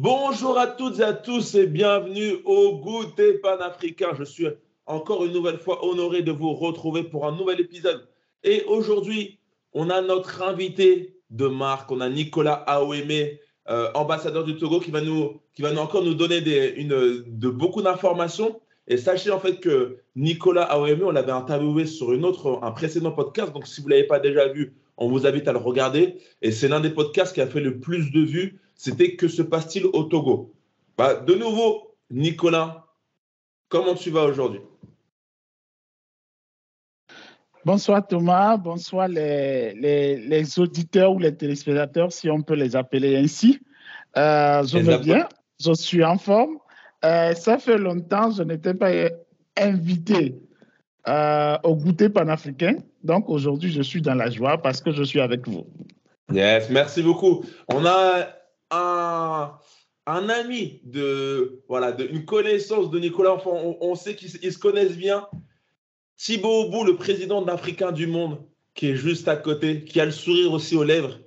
Bonjour à toutes et à tous et bienvenue au goûter panafricain. Je suis encore une nouvelle fois honoré de vous retrouver pour un nouvel épisode. Et aujourd'hui, on a notre invité de marque, on a Nicolas Aouemé, euh, ambassadeur du Togo, qui va nous, qui va encore nous donner une, de beaucoup d'informations. Et sachez en fait que Nicolas Aouemé, on l'avait interviewé sur une autre, un précédent podcast. Donc si vous ne l'avez pas déjà vu, on vous invite à le regarder. Et c'est l'un des podcasts qui a fait le plus de vues c'était que se passe-t-il au Togo? Bah, De nouveau, Nicolas, comment tu vas aujourd'hui? Bonsoir Thomas, bonsoir les, les, auditeurs ou les téléspectateurs, si on peut les appeler ainsi. Euh, je vais bien, je suis en forme. Euh, ça fait longtemps, je n'étais pas invité euh, au goûter panafricain. Donc aujourd'hui, je suis dans la joie parce que je suis avec vous. Yes, merci beaucoup. On a un, un ami, de, voilà, de, une connaissance de Nicolas Enfant. On, sait qu'ils se connaissent bien. Thibaut Obou, le président d'Africain du Monde, qui est juste à côté, qui a le sourire aussi aux lèvres.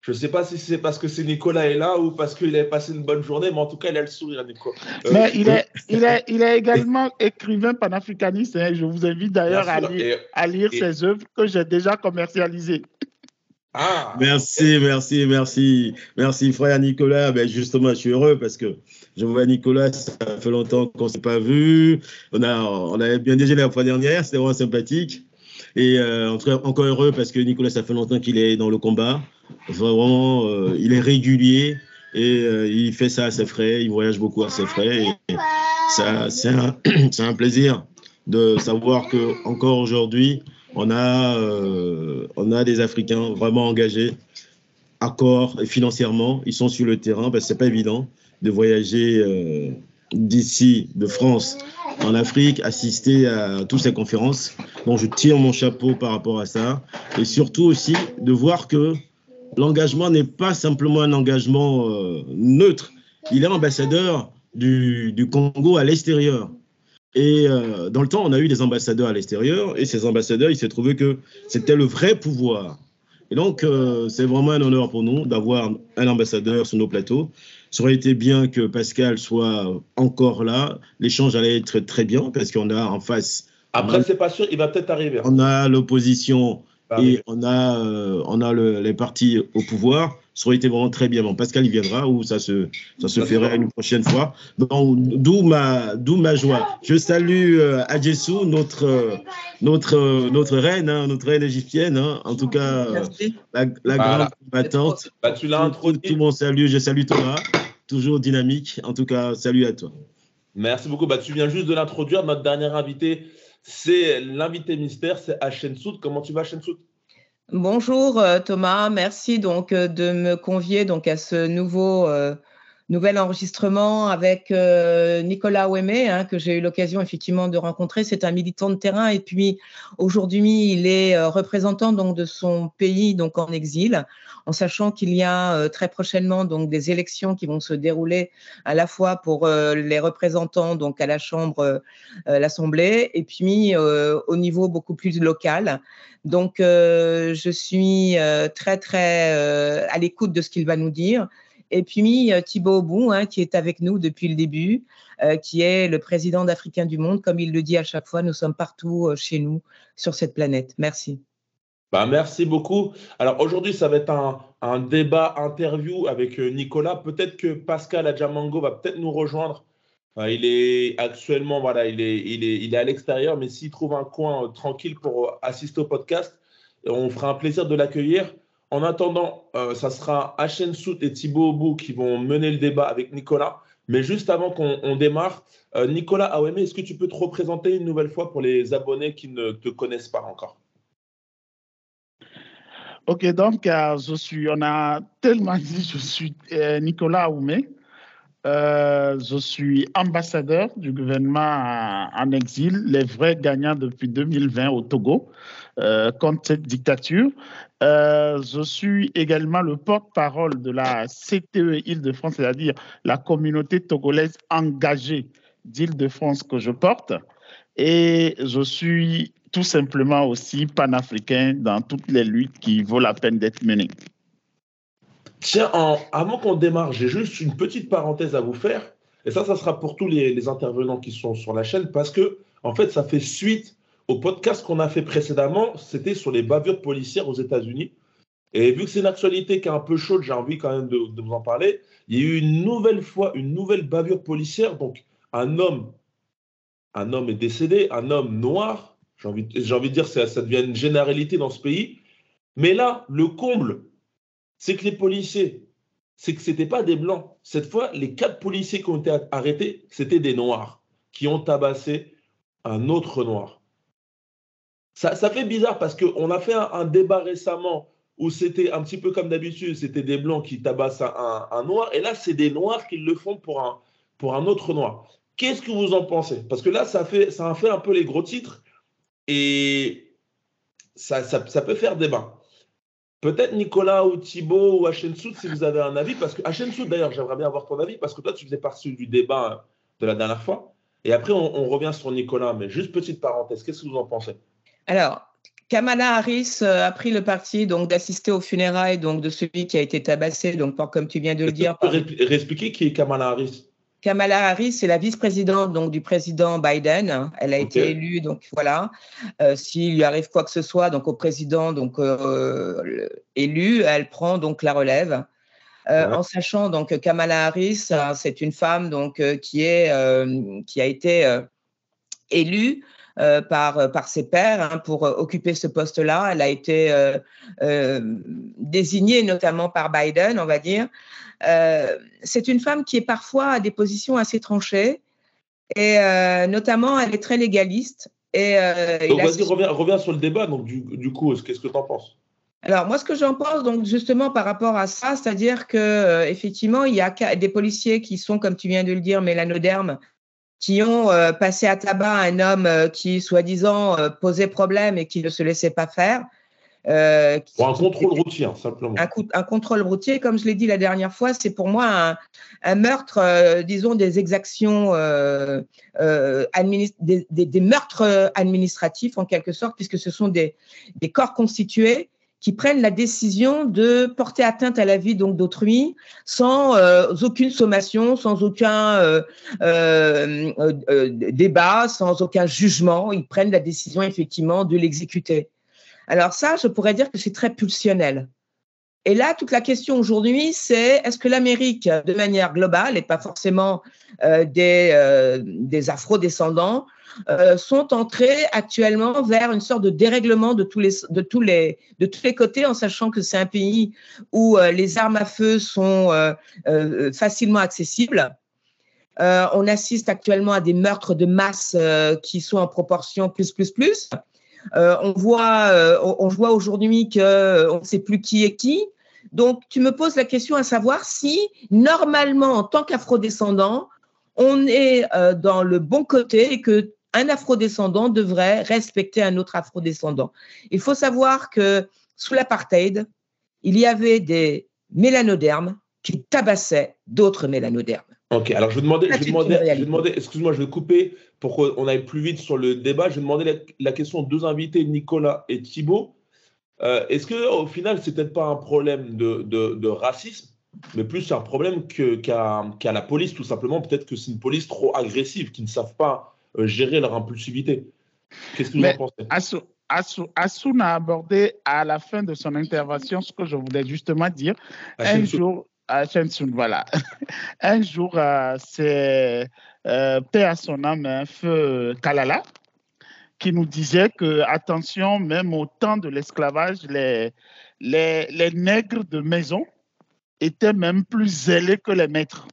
Je ne sais pas si c'est parce que c'est Nicolas est là ou parce qu'il a passé une bonne journée, mais en tout cas, il a le sourire, Nicolas. Euh, mais il est, il, est, il est également écrivain panafricaniste. Hein. Je vous invite d'ailleurs à à lire ses œuvres que j'ai déjà commercialisées. Ah. Merci, merci, merci. Merci, frère Nicolas. Ben justement, je suis heureux parce que je vois Nicolas, ça fait longtemps qu'on ne s'est pas vu. On, a, on avait bien déjeuné la fois dernière, c'était vraiment sympathique. Et euh, encore heureux parce que Nicolas, ça fait longtemps qu'il est dans le combat. Vraiment, euh, il est régulier et euh, il fait ça à ses frais. Il voyage beaucoup à ses frais. Ça, c'est un, un plaisir de savoir que encore aujourd'hui, on a, euh, on a des Africains vraiment engagés à corps et financièrement. Ils sont sur le terrain que ce n'est pas évident de voyager euh, d'ici, de France, en Afrique, assister à toutes ces conférences. Donc je tire mon chapeau par rapport à ça. Et surtout aussi de voir que l'engagement n'est pas simplement un engagement euh, neutre. Il est ambassadeur du Congo à l'extérieur. Et euh, dans le temps, on a eu des ambassadeurs à l'extérieur, et ces ambassadeurs, il s'est trouvé que c'était le vrai pouvoir. Et donc, euh, c'est vraiment un honneur pour nous d'avoir un ambassadeur sur nos plateaux. Ça aurait été bien que Pascal soit encore là. L'échange allait être très bien parce qu'on a en face. Après, c'est pas sûr, il va peut-être arriver. On a l'opposition et on a, euh, on a le, les partis au pouvoir ça aurait été vraiment très bien. Bon, Pascal, il viendra ou ça se, ça se ferait une prochaine fois. D'où ma, ma joie. Je salue euh, Adjessou, notre, euh, notre, euh, notre reine, hein, notre reine égyptienne, hein. en tout cas, la, la grande combattante. Bah, tu l'as introduit. Tout, mon salut, je salue Thomas, toujours dynamique. En tout cas, salut à toi. Merci beaucoup. Bah, tu viens juste de l'introduire. Notre dernier invité, c'est l'invité mystère, c'est Hachem Soud. Comment tu vas, Hachem Soud? Bonjour euh, Thomas, merci donc euh, de me convier à ce nouveau euh, nouvel enregistrement avec Nicolas Ouémé hein, que j'ai eu l'occasion effectivement de rencontrer. C'est un militant de terrain et puis aujourd'hui il est représentant de son pays donc en exil, en sachant qu'il y a très prochainement donc des élections qui vont se dérouler à la fois pour les représentants donc à la Chambre, l'Assemblée et puis au niveau beaucoup plus local. Donc, euh, je suis euh, très, très euh, à l'écoute de ce qu'il va nous dire. Et puis, Thibaut Aubon, hein, qui est avec nous depuis le début, qui est le président d'Africain du Monde. Comme il le dit à chaque fois, nous sommes partout chez nous, sur cette planète. Merci. Bah, merci beaucoup. Alors aujourd'hui, ça va être un, débat interview avec Nicolas. Peut-être que Pascal Adjamango va peut-être nous rejoindre il est actuellement, voilà, il est, il est, il est à l'extérieur, mais s'il trouve un coin euh, tranquille pour euh, assister au podcast, on fera un plaisir de l'accueillir. En attendant, euh, ça sera Hachem Sout et Thibaut Obou qui vont mener le débat avec Nicolas. Mais juste avant qu'on démarre, Nicolas Aweme, est-ce que tu peux te représenter une nouvelle fois pour les abonnés qui ne te connaissent pas encore? Ok, donc je suis, on a tellement dit, je suis Nicolas Aoumé. Euh, je suis ambassadeur du gouvernement en exil, les vrais gagnants depuis 2020 au Togo euh, contre cette dictature. Euh, je suis également le porte-parole de la CTE Île-de-France, c'est-à-dire la communauté togolaise engagée d'Île-de-France que je porte. Et je suis tout simplement aussi panafricain dans toutes les luttes qui vaut la peine d'être menées. Tiens, avant qu'on démarre, j'ai juste une petite parenthèse à vous faire. Et ça, ça sera pour tous les, intervenants qui sont sur la chaîne parce que, en fait, ça fait suite au podcast qu'on a fait précédemment. C'était sur les bavures policières aux États-Unis. Et vu que c'est une actualité qui est un peu chaude, j'ai envie quand même de, vous en parler. Il y a eu une nouvelle fois une nouvelle bavure policière. Donc, un homme, un homme est décédé, un homme noir. J'ai envie, envie de dire que ça, ça devient une généralité dans ce pays. Mais là, le comble, c'est que les policiers, c'est que ce n'étaient pas des blancs. Cette fois, les quatre policiers qui ont été arrêtés, c'était des noirs qui ont tabassé un autre noir. Ça, fait bizarre parce qu'on a fait un, débat récemment où c'était un petit peu comme d'habitude, c'était des blancs qui tabassent un, noir, et là, c'est des noirs qui le font pour un, pour un autre noir. Qu'est-ce que vous en pensez? Parce que là, ça, fait, ça a fait un peu les gros titres, et ça, ça, ça peut faire débat. Peut-être Nicolas ou Thibaut ou Hachensoud, si vous avez un avis, parce que Hachensoud, d'ailleurs, j'aimerais bien avoir ton avis, parce que toi, tu faisais partie du débat de la dernière fois. Et après, on, revient sur Nicolas, mais juste petite parenthèse, qu'est-ce que vous en pensez? Alors, Kamala Harris euh, a pris le parti donc d'assister aux funérailles donc de celui qui a été tabassé, donc comme tu viens de le dire. Peux réexpliquer qui est Kamala Harris? Kamala Harris, c'est la vice-présidente donc du président Biden. Elle a été élue, donc voilà. Euh, s'il lui arrive quoi que ce soit, donc au président donc euh, élu, elle prend donc la relève. Euh, en sachant donc que Kamala Harris, c'est une femme donc qui est qui a été élue par, par ses pairs hein, pour occuper ce poste-là. Elle a été désignée notamment par Biden, on va dire. Euh, c'est une femme qui est parfois à des positions assez tranchées et euh, notamment elle est très légaliste. Et, euh, donc vas-y, reviens, sur le débat. Donc du, coup, qu'est-ce que tu en penses? Alors moi, ce que j'en pense, donc justement par rapport à ça, c'est-à-dire que effectivement, il y a des policiers qui sont, comme tu viens de le dire, mélanodermes, qui ont passé à tabac un homme qui, soi-disant, posait problème et qui ne se laissait pas faire. Euh, un contrôle routier, hein, simplement. Un, contrôle routier, comme je l'ai dit la dernière fois, c'est pour moi un, meurtre, euh, disons, des exactions, euh, des, meurtres administratifs en quelque sorte, puisque ce sont des, corps constitués qui prennent la décision de porter atteinte à la vie donc d'autrui sans aucune sommation, sans aucun débat, sans aucun jugement. Ils prennent la décision effectivement de l'exécuter. Alors ça, je pourrais dire que c'est très pulsionnel. Et là, toute la question aujourd'hui, c'est est-ce que l'Amérique, de manière globale, et pas forcément euh, des, euh, des afro-descendants, euh, sont entrés actuellement vers une sorte de dérèglement de tous les, de tous les, de tous les côtés, en sachant que c'est un pays où les armes à feu sont facilement accessibles. on assiste actuellement à des meurtres de masse qui sont en proportion plus, plus, plus. Euh, on voit, euh, on, voit aujourd'hui qu'on euh, ne sait plus qui est qui. Donc, tu me poses la question à savoir si, normalement, en tant qu'afrodescendant, on est dans le bon côté et que un afrodescendant devrait respecter un autre afrodescendant. Il faut savoir que sous l'apartheid, il y avait des mélanodermes qui tabassaient d'autres mélanodermes. Ok, alors je vais demander, je demander, excuse-moi, je vais couper pour qu'on aille plus vite sur le débat. Je vais demander la, question aux deux invités, Nicolas et Thibault. Euh, est-ce qu'au final, c'est peut-être pas un problème de, racisme, mais plus un problème qu'a la police, tout simplement Peut-être que c'est une police trop agressive, qui ne savent pas euh, gérer leur impulsivité. Qu'est-ce que vous en pensez? Assoun a abordé à la fin de son intervention ce que je voulais justement dire. un jour, voilà. Un jour, euh, c'est euh, à son âme, un feu Kalala, qui nous disait que, attention, même au temps de l'esclavage, les, les, les nègres de maison étaient même plus zélés que les maîtres.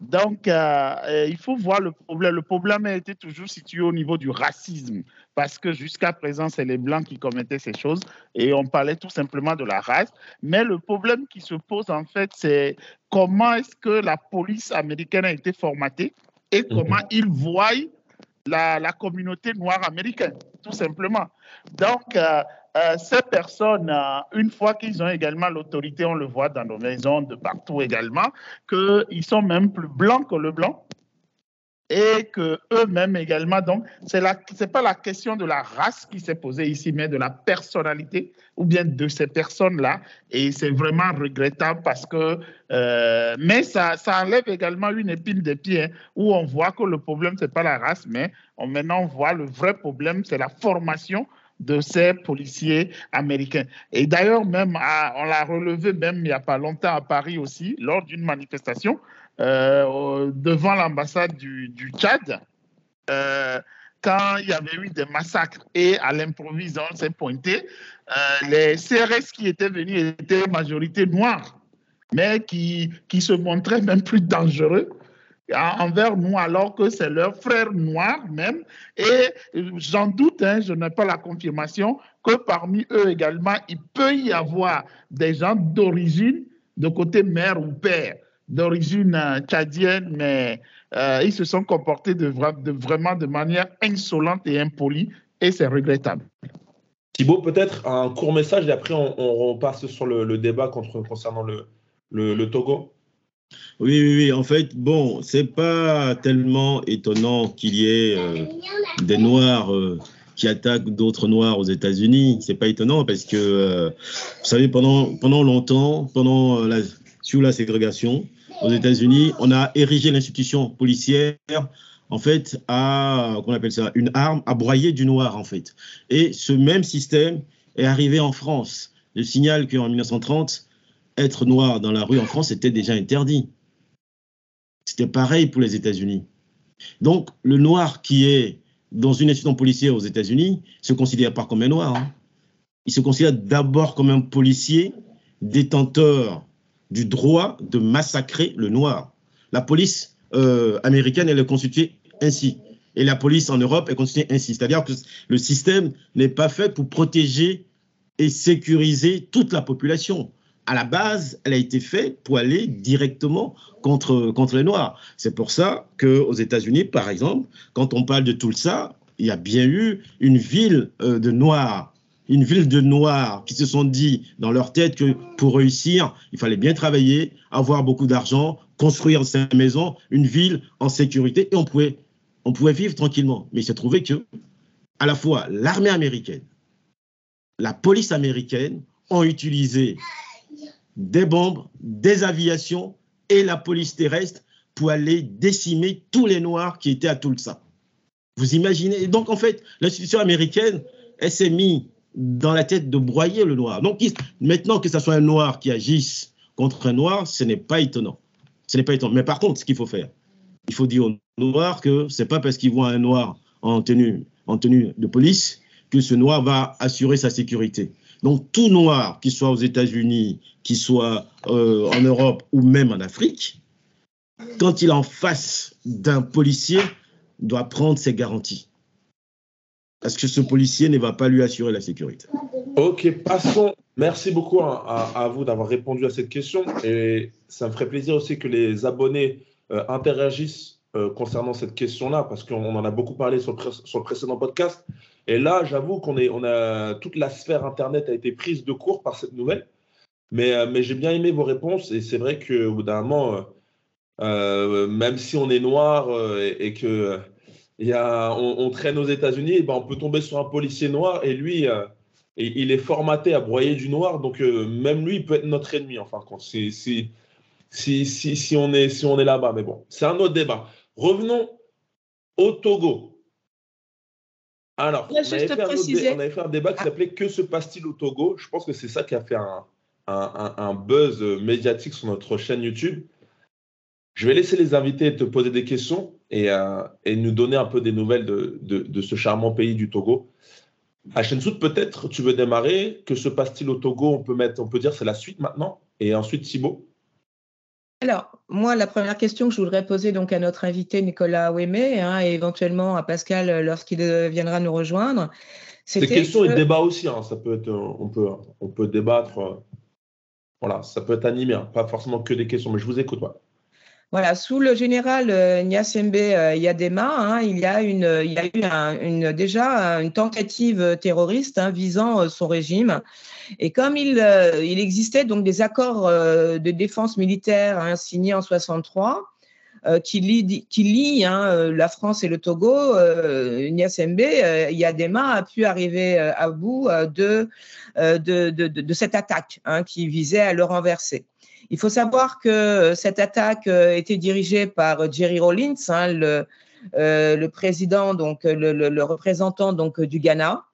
Donc, euh, euh, il faut voir le problème. Le problème a été toujours situé au niveau du racisme, parce que jusqu'à présent, c'est les Blancs qui commettaient ces choses, et on parlait tout simplement de la race. Mais le problème qui se pose, en fait, c'est comment est-ce que la police américaine a été formatée et mhm. comment ils voient la, la, communauté noire américaine, tout simplement. Donc, euh, euh, ces personnes, euh, une fois qu'ils ont également l'autorité, on le voit dans nos maisons de partout également, qu'ils sont même plus blancs que le blanc. Et que eux-mêmes également. Donc, c'est la, c'est pas la question de la race qui s'est posée ici, mais de la personnalité ou bien de ces personnes-là. Et c'est vraiment regrettable parce que, euh, mais ça, ça enlève également une épine de pied hein, où on voit que le problème c'est pas la race, mais on, maintenant on voit le vrai problème, c'est la formation de ces policiers américains. Et d'ailleurs, même, on l'a relevé même il n'y a pas longtemps à Paris aussi, lors d'une manifestation euh, devant l'ambassade du, Tchad. Euh, quand il y avait eu des massacres et à l'improviste, on s'est pointé, euh, les CRS qui étaient venus étaient majorité noire, mais qui, qui se montraient même plus dangereux envers nous alors que c'est leurs frères noirs même. Et j'en doute, hein, je n'ai pas la confirmation, que parmi eux également, il peut y avoir des gens d'origine, de côté mère ou père, d'origine euh, tchadienne, mais euh, ils se sont comportés de, vraiment de manière insolente et impolie, et c'est regrettable. Thibault, peut-être un court message et après on, repasse sur le, débat concernant le, le Togo. Oui, oui, oui. En fait, bon, c'est pas tellement étonnant qu'il y ait euh, des Noirs euh, qui attaquent d'autres Noirs aux États-Unis. C'est pas étonnant parce que, euh, vous savez, pendant, pendant longtemps, pendant sous la ségrégation aux États-Unis, on a érigé l'institution policière en fait, à, qu'on appelle ça, une arme à broyer du noir, en fait. Et ce même système est arrivé en France. Je signale qu'en 1930, être noir dans la rue en France était déjà interdit. C'était pareil pour les États-Unis. Donc, le noir qui est dans une institution policière aux États-Unis se considère pas comme un noir. Hein. Il se considère d'abord comme un policier détenteur du droit de massacrer le noir. La police euh, américaine, elle est constituée ainsi. Et la police en Europe est constituée ainsi. C'est-à-dire que le système n'est pas fait pour protéger et sécuriser toute la population à la base, elle a été faite pour aller directement contre, les Noirs. C'est pour ça qu'aux États-Unis, par exemple, quand on parle de tout ça, il y a bien eu une ville euh, de Noirs, une ville de Noirs qui se sont dit dans leur tête que pour réussir, il fallait bien travailler, avoir beaucoup d'argent, construire sa maison, une ville en sécurité, et on pouvait, on pouvait vivre tranquillement. Mais il s'est trouvé que, à la fois, l'armée américaine, la police américaine ont utilisé des bombes, des aviations et la police terrestre pour aller décimer tous les Noirs qui étaient à Tulsa. Vous imaginez? Donc, en fait, l'institution américaine, elle s'est mise dans la tête de broyer le noir. Donc, maintenant que ce soit un noir qui agisse contre un noir, ce n'est pas étonnant. Ce n'est pas étonnant. Mais par contre, ce qu'il faut faire, il faut dire aux noirs que ce n'est pas parce qu'ils voient un noir en tenue, en tenue de police que ce noir va assurer sa sécurité. Donc tout noir, qu'il soit aux États-Unis, qu'il soit euh, en Europe ou même en Afrique, quand il est en face d'un policier, doit prendre ses garanties. Parce que ce policier ne va pas lui assurer la sécurité. Ok, passons. Merci beaucoup à, vous d'avoir répondu à cette question. Et ça me ferait plaisir aussi que les abonnés euh, interagissent euh, concernant cette question-là, parce qu'on en a beaucoup parlé sur sur le précédent podcast. Et là, j'avoue qu'on a toute la sphère Internet a été prise de court par cette nouvelle. Mais, euh, j'ai bien aimé vos réponses et c'est vrai qu'au bout d'un moment, euh, euh, même si on est noir et, on, traîne aux États-Unis, eh ben on peut tomber sur un policier noir et lui, il est formaté à broyer du noir, donc même lui, il peut être notre ennemi. Enfin, si on est là-bas. Mais bon, c'est un autre débat. Revenons au Togo. Alors, on avait, fait un débat qui s'appelait Que se passe-t-il au Togo? Je pense que c'est ça qui a fait un, buzz médiatique sur notre chaîne YouTube. Je vais laisser les invités te poser des questions et, euh, nous donner un peu des nouvelles de, ce charmant pays du Togo. Hachensout, peut-être tu veux démarrer. Que se passe-t-il au Togo? On peut mettre, on peut dire c'est la suite maintenant. Et ensuite Thibaut. Alors, moi, la première question que je voudrais poser donc à notre invité Nicolas Ouémé hein, et éventuellement à Pascal euh, lorsqu'il euh, viendra nous rejoindre. Ces questions et débat aussi, hein, ça peut être, euh, on peut, on peut débattre. Voilà, ça peut être animé, hein, pas forcément que des questions, mais je vous écoute. Voilà, sous le général euh, Nyasembe euh, Yadema, hein, il, y a une, il y a eu déjà une tentative terroriste hein, visant euh, son régime. Et comme il, il existait donc des accords de défense militaire hein, signés en 63, qui lie, qui lie hein, la France et le Togo, euh, Niasembe, Yadema a pu arriver à bout de, cette attaque qui visait à le renverser. Il faut savoir que cette attaque était dirigée par Jerry Rollins, hein, le, président, donc le, représentant donc du Ghana,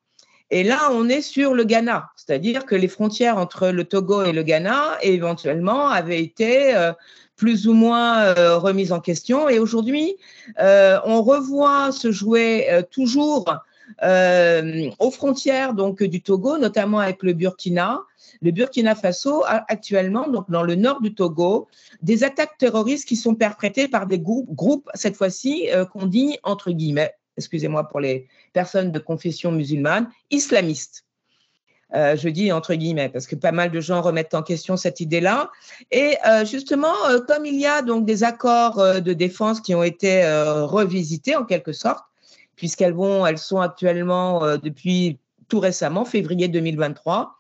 et là, on est sur le Ghana, c'est-à-dire que les frontières entre le Togo et le Ghana, éventuellement, avaient été euh, plus ou moins euh, remises en question. Et aujourd'hui, euh, on revoit se jouer toujours aux frontières donc du Togo, notamment avec le Burkina. Le Burkina Faso a actuellement, donc dans le nord du Togo, des attaques terroristes qui sont perpétrées par des groupes, cette fois-ci qu'on dit entre guillemets excusez-moi pour les personnes de confession musulmane, islamistes. Euh, je dis entre guillemets parce que pas mal de gens remettent en question cette idée-là. Et euh, justement, euh, comme il y a donc des accords de défense qui ont été revisités en quelque sorte, puisqu'elles vont, elles sont actuellement depuis tout récemment, février 2023,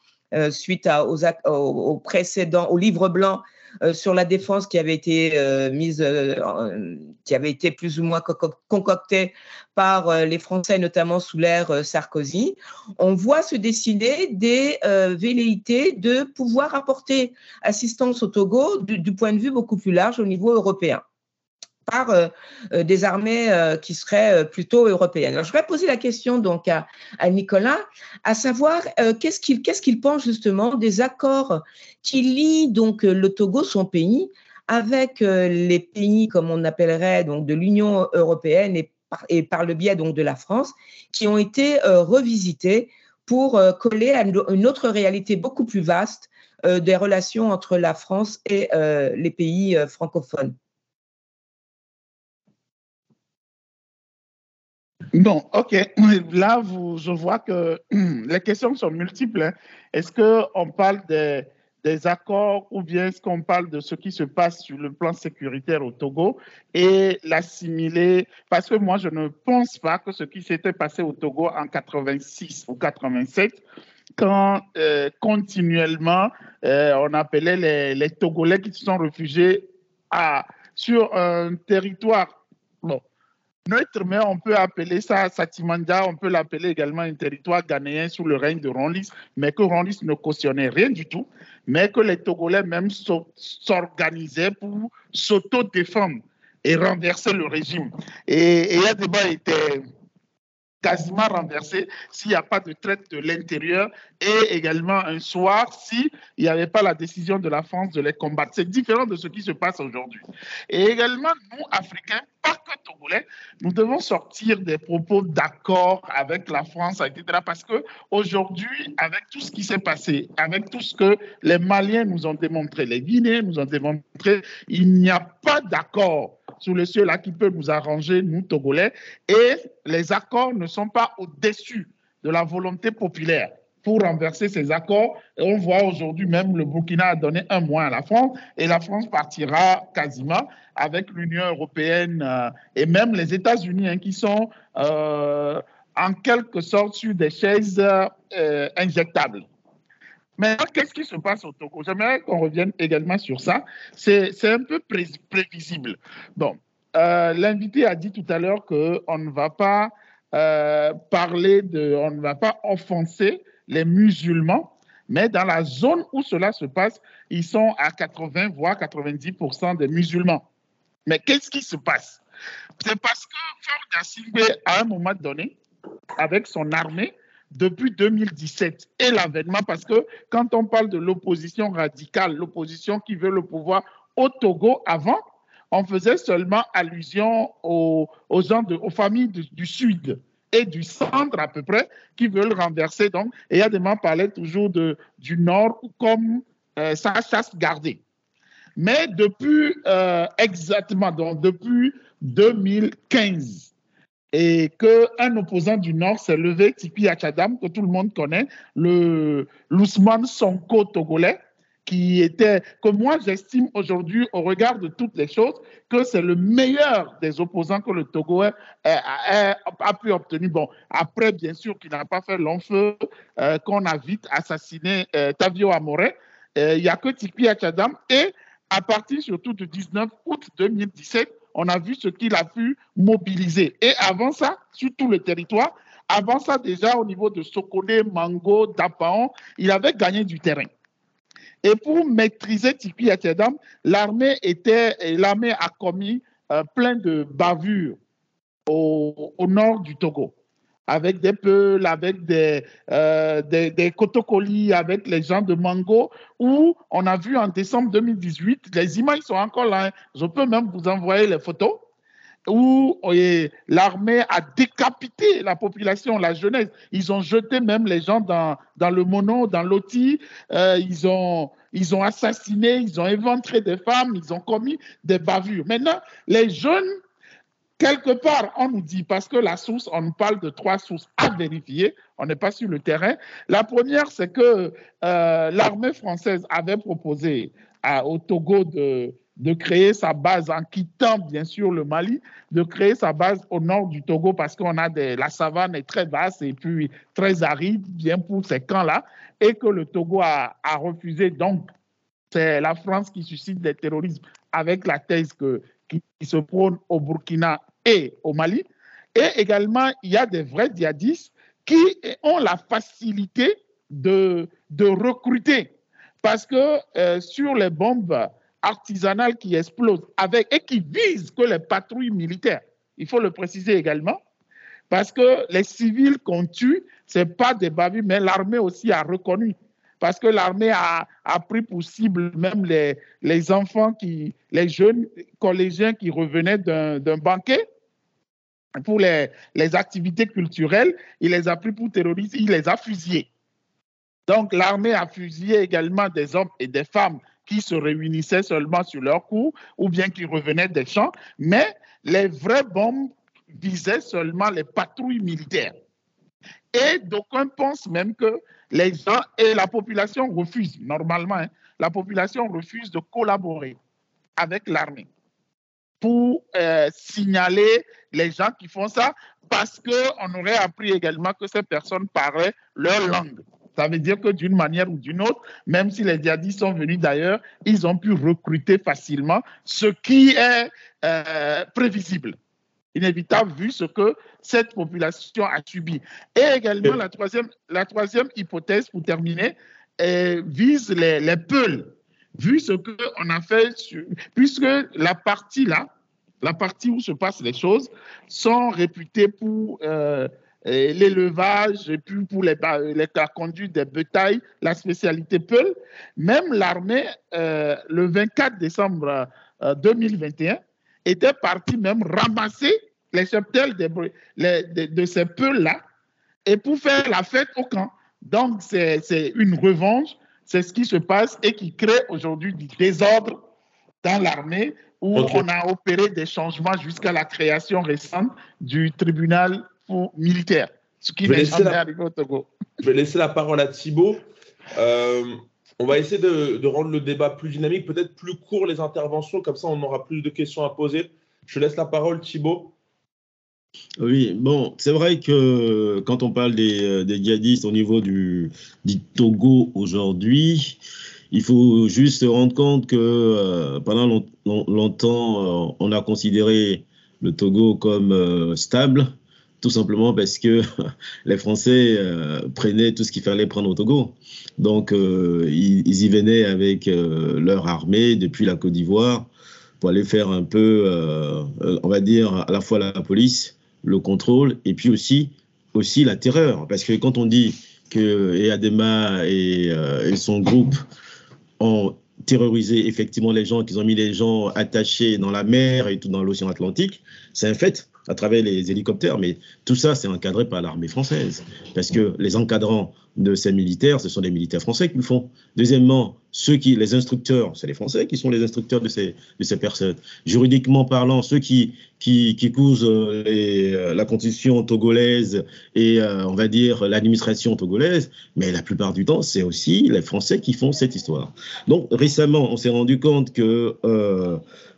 suite à, aux, précédents, au livre blanc euh, sur la défense qui avait été euh, mise, euh, qui avait été plus ou moins concoctée par les Français, notamment sous l'ère Sarkozy, on voit se dessiner des velléités de pouvoir apporter assistance au Togo du point de vue beaucoup plus large au niveau européen par euh, euh, des armées euh, qui seraient plutôt européennes. Je vais poser la question donc à, Nicolas, à savoir qu'est-ce qu'il pense justement des accords qui lient donc le Togo, son pays, avec les pays comme on appellerait donc de l'Union européenne et par, et par, le biais donc de la France, qui ont été revisités pour coller à une autre réalité beaucoup plus vaste des relations entre la France et les pays francophones. Bon, ok. Là, vous, je vois que les questions sont multiples. Hein. Est-ce qu'on parle des, accords ou bien est-ce qu'on parle de ce qui se passe sur le plan sécuritaire au Togo et l'assimiler Parce que moi, je ne pense pas que ce qui s'était passé au Togo en 86 ou 87, quand euh, continuellement euh, on appelait les, Togolais qui se sont réfugiés sur un territoire. Bon, Neutre, mais on peut appeler ça Satimanda, on peut l'appeler également un territoire ghanéen sous le règne de Ronlis, mais que Ronlis ne cautionnait rien du tout, mais que les Togolais même s'organisaient pour s'auto-défendre et renverser le régime. Et, et débat était quasiment renversé s'il n'y a pas de traite de l'intérieur et également un soir s'il n'y avait pas la décision de la France de les combattre. C'est différent de ce qui se passe aujourd'hui. Et également, nous, Africains, pas que Togolais, nous devons sortir des propos d'accord avec la France, etc. Parce que aujourd'hui, avec tout ce qui s'est passé, avec tout ce que les Maliens nous ont démontré, les Guinéens nous ont démontré, il n'y a pas d'accord sous le ciel là qui peut nous arranger, nous, Togolais, et les accords ne sont pas au-dessus de la volonté populaire pour renverser ces accords. Et on voit aujourd'hui même le Burkina a donné un mois à la France et la France partira quasiment avec l'Union européenne euh, et même les États-Unis hein, qui sont euh, en quelque sorte sur des chaises euh, injectables. Mais qu'est-ce qui se passe au Togo? J'aimerais qu'on revienne également sur ça. C'est un peu prévisible. Bon, euh, l'invité a dit tout à l'heure qu'on ne va pas euh, parler de, on ne va pas offenser les musulmans, mais dans la zone où cela se passe, ils sont à 80 voire 90% des musulmans. Mais qu'est-ce qui se passe? C'est parce que Fort Nassingbe, à un moment donné, avec son armée, depuis 2017 et l'avènement, parce que quand on parle de l'opposition radicale, l'opposition qui veut le pouvoir au Togo avant, on faisait seulement allusion aux, gens aux familles du, Sud et du centre à peu près qui veulent renverser. Donc, et Adema parlait toujours du Nord comme euh, sa chasse gardée. Mais depuis euh, exactement, depuis 2015, et qu'un opposant du Nord s'est levé, Tipi Achadam, que tout le monde connaît, le l'Ousmane Sonko togolais, qui était, que moi j'estime aujourd'hui, au regard de toutes les choses, que c'est le meilleur des opposants que le Togo a, pu obtenir. Bon, après, bien sûr, qu'il n'a pas fait long feu, euh, qu'on a vite assassiné euh, Tavio Amore, euh, il n'y a que Tipi Achadam. Et à partir surtout du 19 août 2017, on a vu ce qu'il a pu mobiliser. Et avant ça, sur tout le territoire, avant ça, déjà au niveau de Sokone, Mango, Dapaon, il avait gagné du terrain. Et pour maîtriser Tipi Tchedam, l'armée était, l'armée a commis euh, plein de bavures au, nord du Togo, avec des peuls, avec des, euh, des, des avec les gens de Mango, où on a vu en décembre 2018, les images sont encore là, hein. je peux même vous envoyer les photos, où l'armée a décapité la population, la jeunesse. Ils ont jeté même les gens dans, dans le mono, dans l'oti. Euh, ils, ont, ils ont assassiné, ils ont éventré des femmes, ils ont commis des bavures. Maintenant, les jeunes, quelque part, on nous dit, parce que la source, on nous parle de trois sources à vérifier, on n'est pas sur le terrain. La première, c'est que euh, l'armée française avait proposé au Togo de créer sa base en quittant bien sûr le Mali, de créer sa base au nord du Togo parce qu'on a la savane est très vaste et puis très aride, bien pour ces camps-là, et que le Togo a, refusé. Donc, c'est la France qui suscite des terrorismes avec la thèse que, qui, se prône au Burkina et au Mali. Et également, il y a des vrais djihadistes qui ont la facilité de, de recruter parce que euh, sur les bombes, artisanale qui explose avec, et qui vise que les patrouilles militaires. Il faut le préciser également, parce que les civils qu'on tue, ce n'est pas des bavures, mais l'armée aussi a reconnu. Parce que l'armée a, pris pour cible même les, les enfants, qui, les jeunes collégiens qui revenaient d'un banquet pour les, les activités culturelles. Il les a pris pour terroristes, il les a fusillés. Donc l'armée a fusillé également des hommes et des femmes qui se réunissaient seulement sur leur coup ou bien qui revenaient des champs, mais les vraies bombes visaient seulement les patrouilles militaires. Et d'aucuns pensent même que les gens et la population refusent, normalement, hein, la population refuse de collaborer avec l'armée pour euh, signaler les gens qui font ça parce qu'on aurait appris également que ces personnes parlaient leur langue. Ça veut dire que d'une manière ou d'une autre, même si les djihadistes sont venus d'ailleurs, ils ont pu recruter facilement, ce qui est euh, prévisible, inévitable vu ce que cette population a subi. Et également, la troisième, la troisième hypothèse, pour terminer, vise les, Peuls, vu ce qu'on a fait, puisque la partie là, la partie où se passent les choses, sont réputées pour... Euh, l'élevage et puis pour les, les, la conduite des bétails, la spécialité Peul. Même l'armée, euh, le 24 décembre 2021, euh, était partie même ramasser les cheptels de, de, ces Peuls-là et pour faire la fête au camp. Donc, c'est une revanche, c'est ce qui se passe et qui crée aujourd'hui du désordre dans l'armée où on a opéré des changements jusqu'à la création récente du tribunal militaire, ce qui n'est jamais arrivé au Togo. Je vais laisser la parole à Thibault. Euh, on va essayer de, rendre le débat plus dynamique, peut-être plus court les interventions, comme ça on aura plus de questions à poser. Je laisse la parole, Thibault. Oui, bon, c'est vrai que quand on parle des, euh, djihadistes au niveau du, Togo aujourd'hui, il faut juste se rendre compte que euh, pendant longtemps, on a considéré le Togo comme stable tout simplement parce que les Français euh, prenaient tout ce qu'il fallait prendre au Togo. Donc, euh, ils, y venaient avec euh, leur armée depuis la Côte d'Ivoire pour aller faire un peu, on va dire, à la fois la police, le contrôle, et puis aussi, la terreur. Parce que quand on dit que Eadema et, et son groupe ont terrorisé effectivement les gens, qu'ils ont mis les gens attachés dans la mer et tout dans l'océan Atlantique, c'est un fait à travers les hélicoptères, mais tout ça, c'est encadré par l'armée française, parce que les encadrants de ces militaires, ce sont les militaires français qui le font. Deuxièmement, ceux qui, les instructeurs, c'est les Français qui sont les instructeurs de ces, de ces personnes. Juridiquement parlant, ceux qui, qui, qui cousent euh, euh, la constitution togolaise et, euh, on va dire, l'administration togolaise, mais la plupart du temps, c'est aussi les Français qui font cette histoire. Donc, récemment, on s'est rendu compte que euh,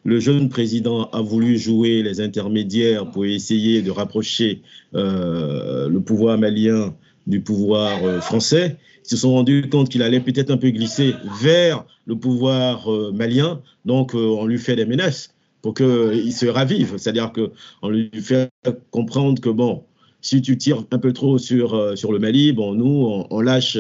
le jeune président a voulu jouer les intermédiaires pour essayer de rapprocher euh, le pouvoir malien du pouvoir euh, français. Ils se sont rendus compte qu'il allait peut-être un peu glisser vers le pouvoir euh, malien, donc on lui fait des menaces. pour qu'il se ravive. C'est-à-dire qu'on lui fait comprendre que, bon, si tu tires un peu trop sur, sur le Mali, bon, nous, on, lâche.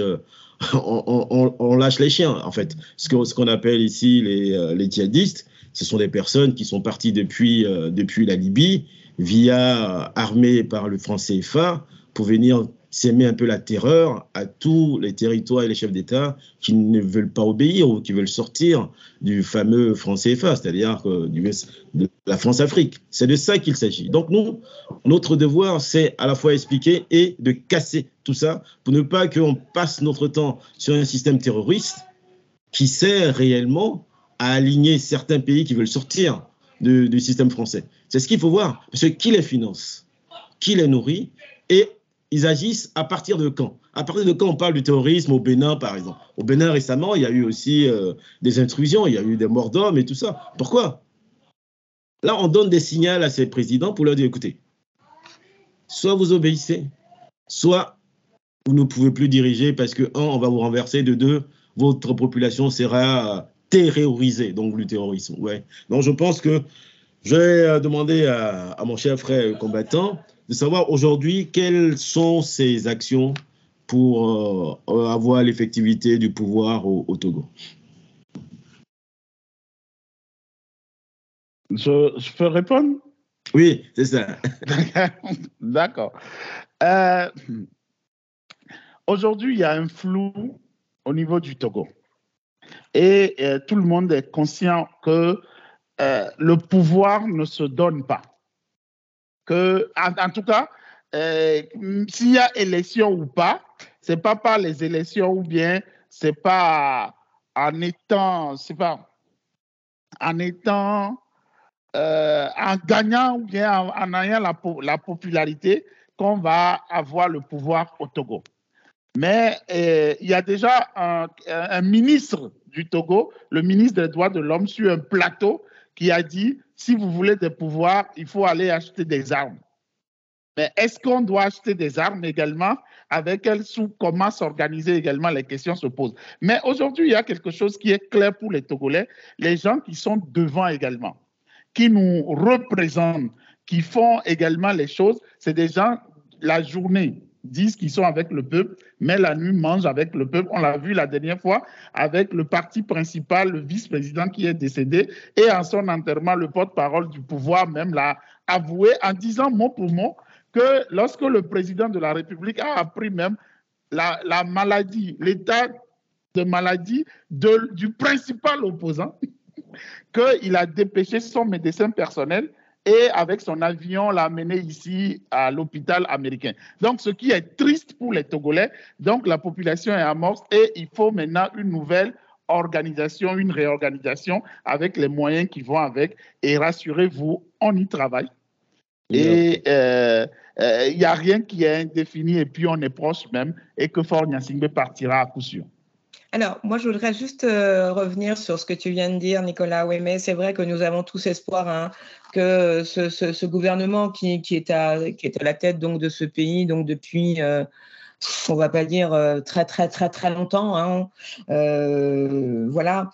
On, lâche les chiens, en fait. Ce qu'on appelle ici les, les, djihadistes, ce sont des personnes qui sont parties depuis, depuis la Libye, via armées par le franc CFA, pour venir s'aimer un peu la terreur à tous les territoires et les chefs d'État qui ne veulent pas obéir ou qui veulent sortir du fameux franc CFA, c'est-à-dire de la France-Afrique. C'est de ça qu'il s'agit. Donc nous, notre devoir, c'est à la fois expliquer et de casser tout ça pour ne pas qu'on passe notre temps sur un système terroriste qui sert réellement à aligner certains pays qui veulent sortir du système français. C'est ce qu'il faut voir, parce que qui les finance, qui les nourrit et ils agissent à partir de quand? À partir de quand on parle du terrorisme au Bénin, par exemple? Au Bénin, récemment, il y a eu aussi euh, des intrusions, il y a eu des morts d'hommes et tout ça. Pourquoi? Là, on donne des signaux à ces présidents pour leur dire, écoutez, soit vous obéissez, soit vous ne pouvez plus diriger parce que, un, on va vous renverser, de deux, votre population sera terrorisée, donc le terrorisme. Ouais. Donc je pense que je vais euh, demander à, à mon cher frère combattant de savoir aujourd'hui quelles sont ces actions pour euh, avoir l'effectivité du pouvoir au, Togo. Je, peux répondre? Oui, c'est ça. D'accord. Euh, aujourd'hui, il y a un flou au niveau du Togo. Et euh, tout le monde est conscient que le pouvoir ne se donne pas que, en, tout cas, euh, s'il y a élection ou pas, c'est pas par les élections ou bien c'est pas en étant, c'est pas en étant euh, en gagnant ou bien en, ayant la popularité qu'on va avoir le pouvoir au Togo. Mais euh, il y a déjà un, ministre du Togo, le ministre des droits de l'homme, sur un plateau qui a dit si vous voulez des pouvoirs, il faut aller acheter des armes. Mais est-ce qu'on doit acheter des armes également Avec elles, sous comment s'organiser également, les questions se posent. Mais aujourd'hui, il y a quelque chose qui est clair pour les Togolais, les gens qui sont devant également, qui nous représentent, qui font également les choses, c'est des gens, la journée, disent qu'ils sont avec le peuple, mais la nuit mangent avec le peuple. On l'a vu la dernière fois avec le parti principal, le vice-président qui est décédé, et en son enterrement, le porte-parole du pouvoir même l'a avoué en disant mot pour mot que lorsque le président de la République a appris même la, la maladie, l'état de maladie du principal opposant, qu'il a dépêché son médecin personnel et avec son avion l'a amené ici à l'hôpital américain. Donc, ce qui est triste pour les Togolais, donc la population est amorce et il faut maintenant une nouvelle organisation, une réorganisation avec les moyens qui vont avec. Et rassurez-vous, on y travaille. Et euh, euh, il n'y a rien qui est indéfini et puis on est proche même et que Fort Nyasingbe partira à coup sûr. Alors, moi, je voudrais juste euh, revenir sur ce que tu viens de dire, Nicolas. Oui, mais c'est vrai que nous avons tous espoir hein, que ce, gouvernement qui, est à, la tête donc, de ce pays donc, depuis, on on va pas dire très, très, très, très longtemps. Hein, voilà.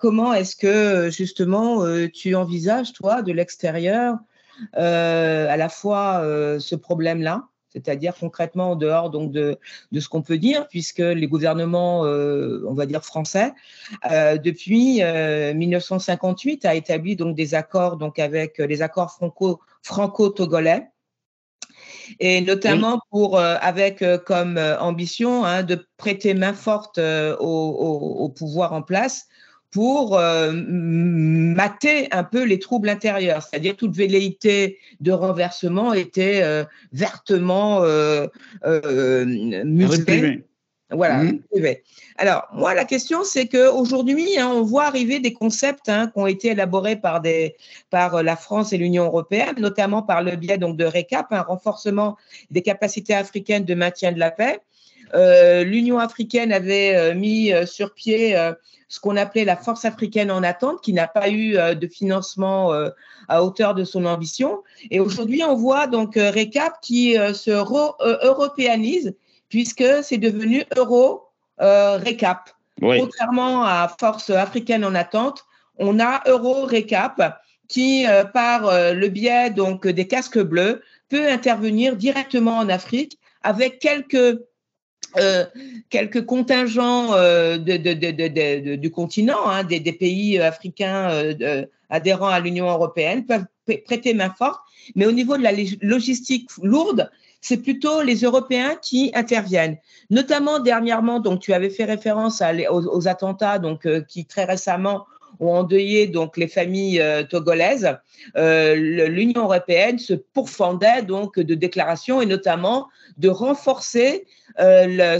comment est-ce que, justement, tu envisages, toi, de l'extérieur, euh, à la fois euh, ce problème-là, c'est-à-dire concrètement en dehors donc de, de ce qu'on peut dire, puisque les gouvernements, euh, on va dire français, depuis 1958 a établi donc des accords donc avec les accords franco franco-togolais. Et notamment pour, avec comme ambition hein, de prêter main forte au, au, pouvoir en place pour euh, mater un peu les troubles intérieurs, c'est-à-dire toute velléité de renversement était euh, vertement euh, muselée. Voilà, mmh. Alors, moi, la question, c'est qu'aujourd'hui, hein, on voit arriver des concepts hein, qui ont été élaborés par, des, par la France et l'Union européenne, notamment par le biais donc, de RECAP, un renforcement des capacités africaines de maintien de la paix. L'Union africaine avait mis sur pied ce qu'on appelait la force africaine en attente, qui n'a pas eu euh, de financement euh, à hauteur de son ambition. Et aujourd'hui, on voit donc euh, RECAP qui se européanise, puisque c'est devenu Euro RECAP. Contrairement à Force africaine en attente, on a Euro RECAP qui, par le biais donc des casques bleus, peut intervenir directement en Afrique avec quelques quelques contingents du continent, hein, des, pays africains adhérents à l'Union européenne, peuvent prêter main forte, mais au niveau de la logistique lourde, c'est plutôt les Européens qui interviennent. Notamment dernièrement, donc tu avais fait référence aux, attentats donc euh, qui très récemment ont endeuillé donc les familles euh, togolaises. Euh, L'Union européenne se pourfendait donc de déclarations et notamment de renforcer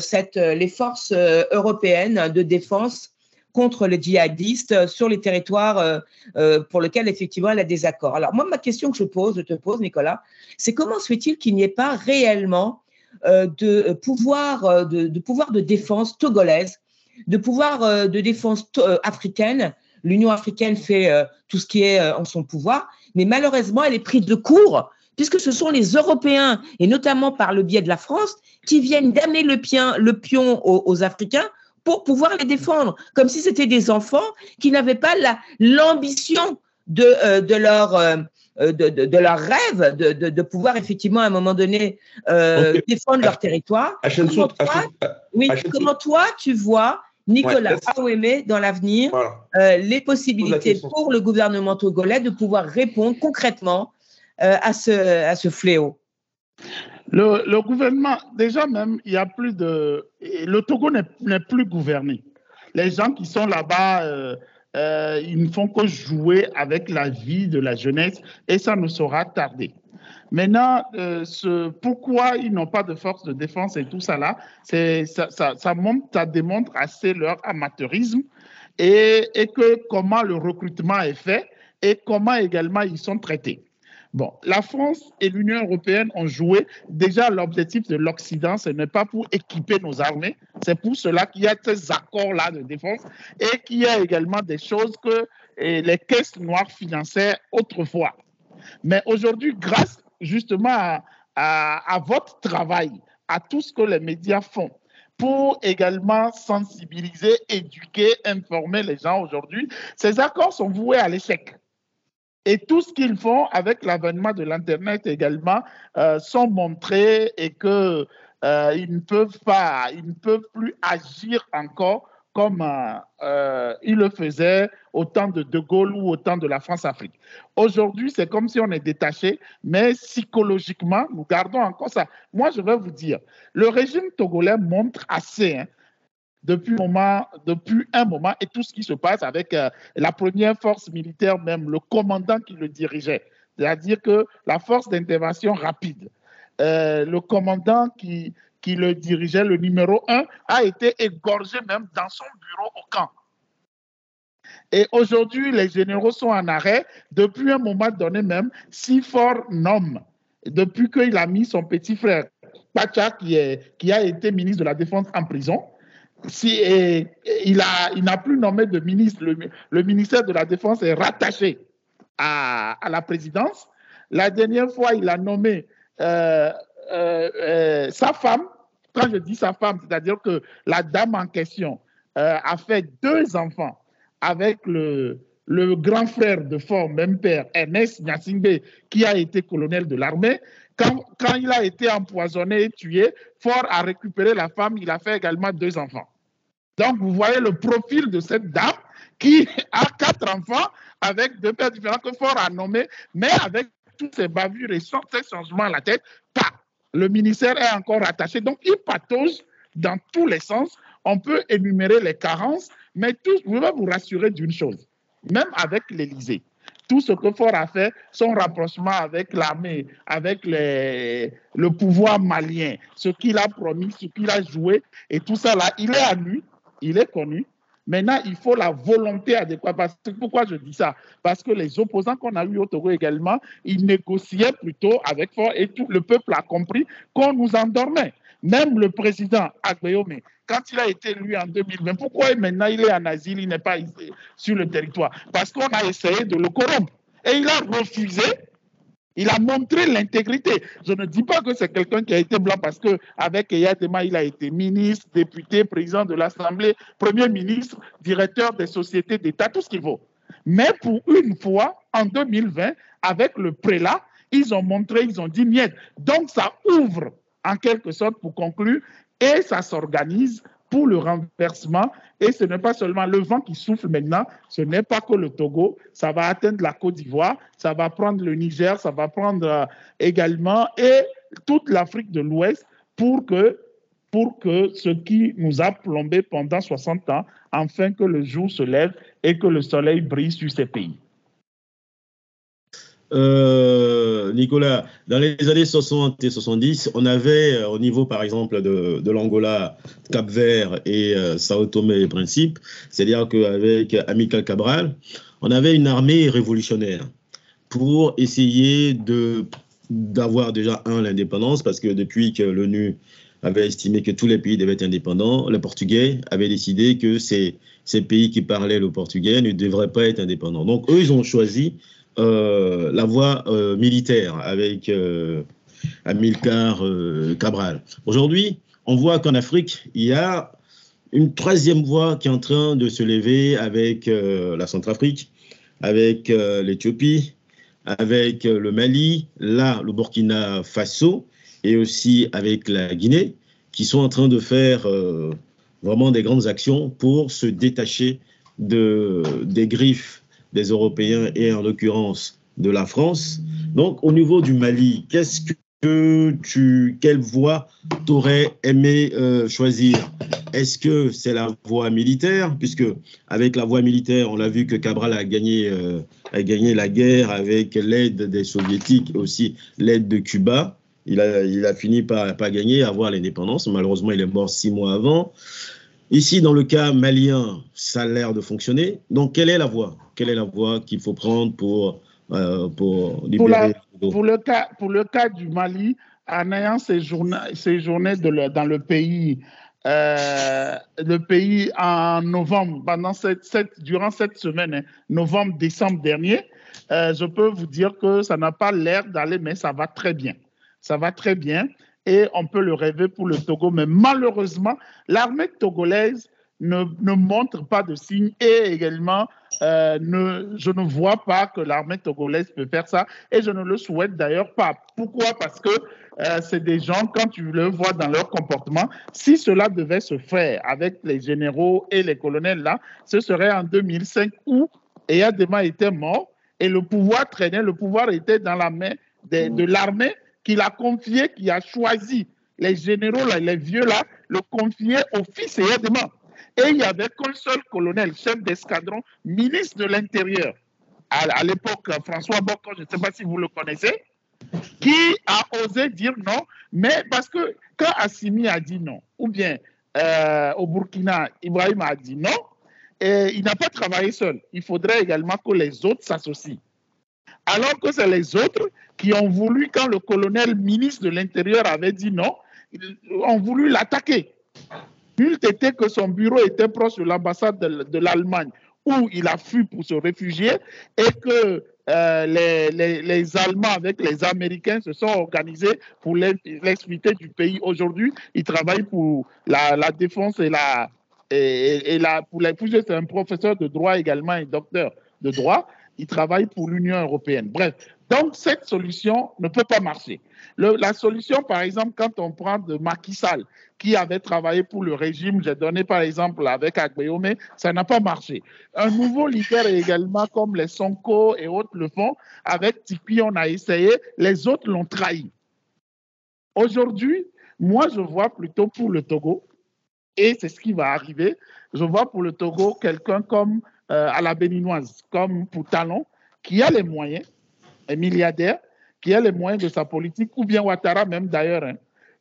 cette, les forces européennes de défense contre les djihadistes sur les territoires euh, euh, pour lesquels effectivement elle a des accords. Alors moi, ma question que je pose, je te pose, Nicolas, c'est comment se fait-il qu'il n'y ait pas réellement euh, de pouvoir de, pouvoir de défense togolaise, de pouvoir de défense africaine? L'Union africaine fait tout ce qui est en son pouvoir, mais malheureusement, elle est prise de court puisque ce sont les Européens, et notamment par le biais de la France, qui viennent d'amener le, le pion aux Africains pour pouvoir les défendre, comme si c'était des enfants qui n'avaient pas l'ambition de, euh, de leur euh, euh, de, de, de, leur rêve de, de, pouvoir effectivement à un moment donné défendre leur territoire. Comment toi, oui, comment toi tu vois Nicolas ouais, dans l'avenir les possibilités pour le gouvernement togolais de pouvoir répondre concrètement à, ce, à ce fléau le, gouvernement, déjà même, il y a plus de. Le Togo n'est plus gouverné. Les gens qui sont là-bas, euh, euh, ils ne font que jouer avec la vie de la jeunesse et ça ne sera tarder. Maintenant, euh, ce, pourquoi ils n'ont pas de force de défense et tout ça là, ça, ça, ça, ça démontre assez leur amateurisme et, et que comment le recrutement est fait et comment également ils sont traités. La France et l'Union européenne ont joué. Déjà, l'objectif de l'Occident, ce n'est pas pour équiper nos armées, c'est pour cela qu'il y a ces accords-là de défense et qu'il y a également des choses que les caisses noires finançaient autrefois. Mais aujourd'hui, grâce justement à, votre travail, à tout ce que les médias font, pour également sensibiliser, éduquer, informer les gens aujourd'hui, ces accords sont voués à l'échec. Et tout ce qu'ils font avec l'avènement de l'Internet également euh, sont montrés et qu'ils euh, ne peuvent pas, ils ne peuvent plus agir encore comme euh, ils le faisaient au temps de De Gaulle ou au temps de la France-Afrique. Aujourd'hui, c'est comme si on est détaché, mais psychologiquement, nous gardons encore ça. Moi, je vais vous dire, le régime togolais montre assez. Hein, depuis, un moment et tout ce qui se passe avec euh, la première force militaire, même le commandant qui le dirigeait. C'est-à-dire que la force d'intervention rapide, euh, le commandant qui, qui le dirigeait, le numéro un, a été égorgé même dans son bureau au camp. Et aujourd'hui, les généraux sont en arrêt. Depuis un moment donné même, si fort nomme, depuis qu'il a mis son petit frère, Pacha, qui, est, qui a été ministre de la Défense en prison, si, il n'a plus nommé de ministre, le, ministère de la Défense est rattaché à, la présidence. La dernière fois, il a nommé euh, euh, euh, sa femme. Quand je dis sa femme, c'est-à-dire que la dame en question a fait deux enfants avec le, le grand frère de fort, même père, Ernest Nyasingbe, qui a été colonel de l'armée. Quand, il a été empoisonné et tué, Fort a récupéré la femme, il a fait également deux enfants. Donc, vous voyez le profil de cette dame qui a quatre enfants avec deux pères différents que Fort a nommés, mais avec tous ces bavures et ces changements à la tête, pas. Le ministère est encore attaché. Donc, il patauge dans tous les sens. On peut énumérer les carences, mais tout, je vais vous rassurer d'une chose même avec l'Élysée. Tout ce que Fort a fait, son rapprochement avec l'armée, avec le pouvoir malien, ce qu'il a promis, ce qu'il a joué, et tout ça là, il est à lui, il est connu. Maintenant, il faut la volonté adéquate. Pourquoi je dis ça? Parce que les opposants qu'on a eu au Togo également, ils négociaient plutôt avec Fort et tout le peuple a compris qu'on nous endormait. Même le président Agbeome, quand il a été élu en 2020, pourquoi maintenant il est en asile, il n'est pas sur le territoire? Parce qu'on a essayé de le corrompre. Et il a refusé. Il a montré l'intégrité. Je ne dis pas que c'est quelqu'un qui a été blanc parce qu'avec Eyatema, il a été ministre, député, président de l'Assemblée, premier ministre, directeur des sociétés d'État, tout ce qu'il vaut. Mais pour une fois, en 2020, avec le prélat, ils ont montré, ils ont dit niet. Donc, ça ouvre, en quelque sorte, pour conclure, et ça s'organise pour le renversement. Et ce n'est pas seulement le vent qui souffle maintenant, ce n'est pas que le Togo, ça va atteindre la Côte d'Ivoire, ça va prendre le Niger, ça va prendre euh, également et toute l'Afrique de l'Ouest pour que, ce qui nous a plombé pendant 60 ans, enfin que le jour se lève et que le soleil brille sur ces pays. Euh, Nicolas, dans les années 60 et 70, on avait euh, au niveau, par exemple, de, l'Angola, Cap-Vert et euh, Sao Tomé et Principe, c'est-à-dire qu'avec Amical Cabral, on avait une armée révolutionnaire pour essayer de d'avoir déjà, un, l'indépendance, parce que depuis que l'ONU avait estimé que tous les pays devaient être indépendants, les Portugais avaient décidé que ces, ces pays qui parlaient le portugais ne devraient pas être indépendants. Donc, eux, ils ont choisi la voie euh, militaire avec euh, Amilcar Cabral. Aujourd'hui, on voit qu'en Afrique, il y a une troisième voie qui est en train de se lever avec la Centrafrique, avec l'Éthiopie, avec le Mali, là, le Burkina Faso, et aussi avec la Guinée, qui sont en train de faire vraiment des grandes actions pour se détacher de, des griffes des Européens et en l'occurrence de la France. Donc, au niveau du Mali, qu'est-ce que tu, quelle voie t'aurais aimé euh, choisir? Est-ce que c'est la voie militaire? Puisque avec la voie militaire, on l'a vu que Cabral a gagné, euh, a gagné la guerre avec l'aide des soviétiques aussi l'aide de Cuba. Il a, il a fini par pas gagner, avoir l'indépendance. Malheureusement, il est mort six mois avant. Ici, dans le cas malien, ça a l'air de fonctionner. Donc, quelle est la voie? Quelle est la voie qu'il faut prendre pour, euh, pour libérer pour, le cas, pour le cas du Mali, en ayant séjourné, de dans le pays, euh, le pays en novembre, pendant cette, durant cette semaine, hein, novembre-décembre dernier, euh, je peux vous dire que ça n'a pas l'air d'aller, mais ça va très bien. Ça va très bien et on peut le rêver pour le Togo. Mais malheureusement, l'armée togolaise ne, montre pas de signes. Et également, euh, ne, je ne vois pas que l'armée togolaise peut faire ça. Et je ne le souhaite d'ailleurs pas. Pourquoi? Parce que euh, c'est des gens, quand tu le vois dans leur comportement, si cela devait se faire avec les généraux et les colonels là, ce serait en 2005 où Eyadema était mort et le pouvoir traînait, le pouvoir était dans la main de, l'armée qu'il a confié, qui a choisi. Les généraux, là, les vieux là, le confier au fils et Et il n'y avait qu'un seul colonel, chef d'escadron, ministre de l'Intérieur, à, l'époque, François Bocco, je ne sais pas si vous le connaissez, qui a osé dire non, mais parce que quand Assimi a dit non, ou bien euh, au Burkina, Ibrahim a dit non, et il n'a pas travaillé seul. Il faudrait également que les autres s'associent alors que c'est les autres qui ont voulu, quand le colonel ministre de l'Intérieur avait dit non, ils ont voulu l'attaquer. Il était que son bureau était proche de l'ambassade de, l'Allemagne, où il a fui pour se réfugier, et que euh, les, Allemands avec les Américains se sont organisés pour l'expliquer du pays. Aujourd'hui, il travaille pour la, défense et la, et, la, pour les C'est un professeur de droit également et docteur de droit il travaille pour l'Union européenne. Bref, donc cette solution ne peut pas marcher. la solution, par exemple, quand on prend de Macky Sall, qui avait travaillé pour le régime, j'ai donné par exemple avec Agbeyome, ça n'a pas marché. Un nouveau leader également, comme les Sonko et autres le font, avec Tipi, on a essayé, les autres l'ont trahi. Aujourd'hui, moi, je vois plutôt pour le Togo, et c'est ce qui va arriver, je vois pour le Togo quelqu'un comme euh, à la béninoise, comme pour Talon, qui a les moyens, milliardaire, qui a les moyens de sa politique, ou bien Ouattara même d'ailleurs, hein,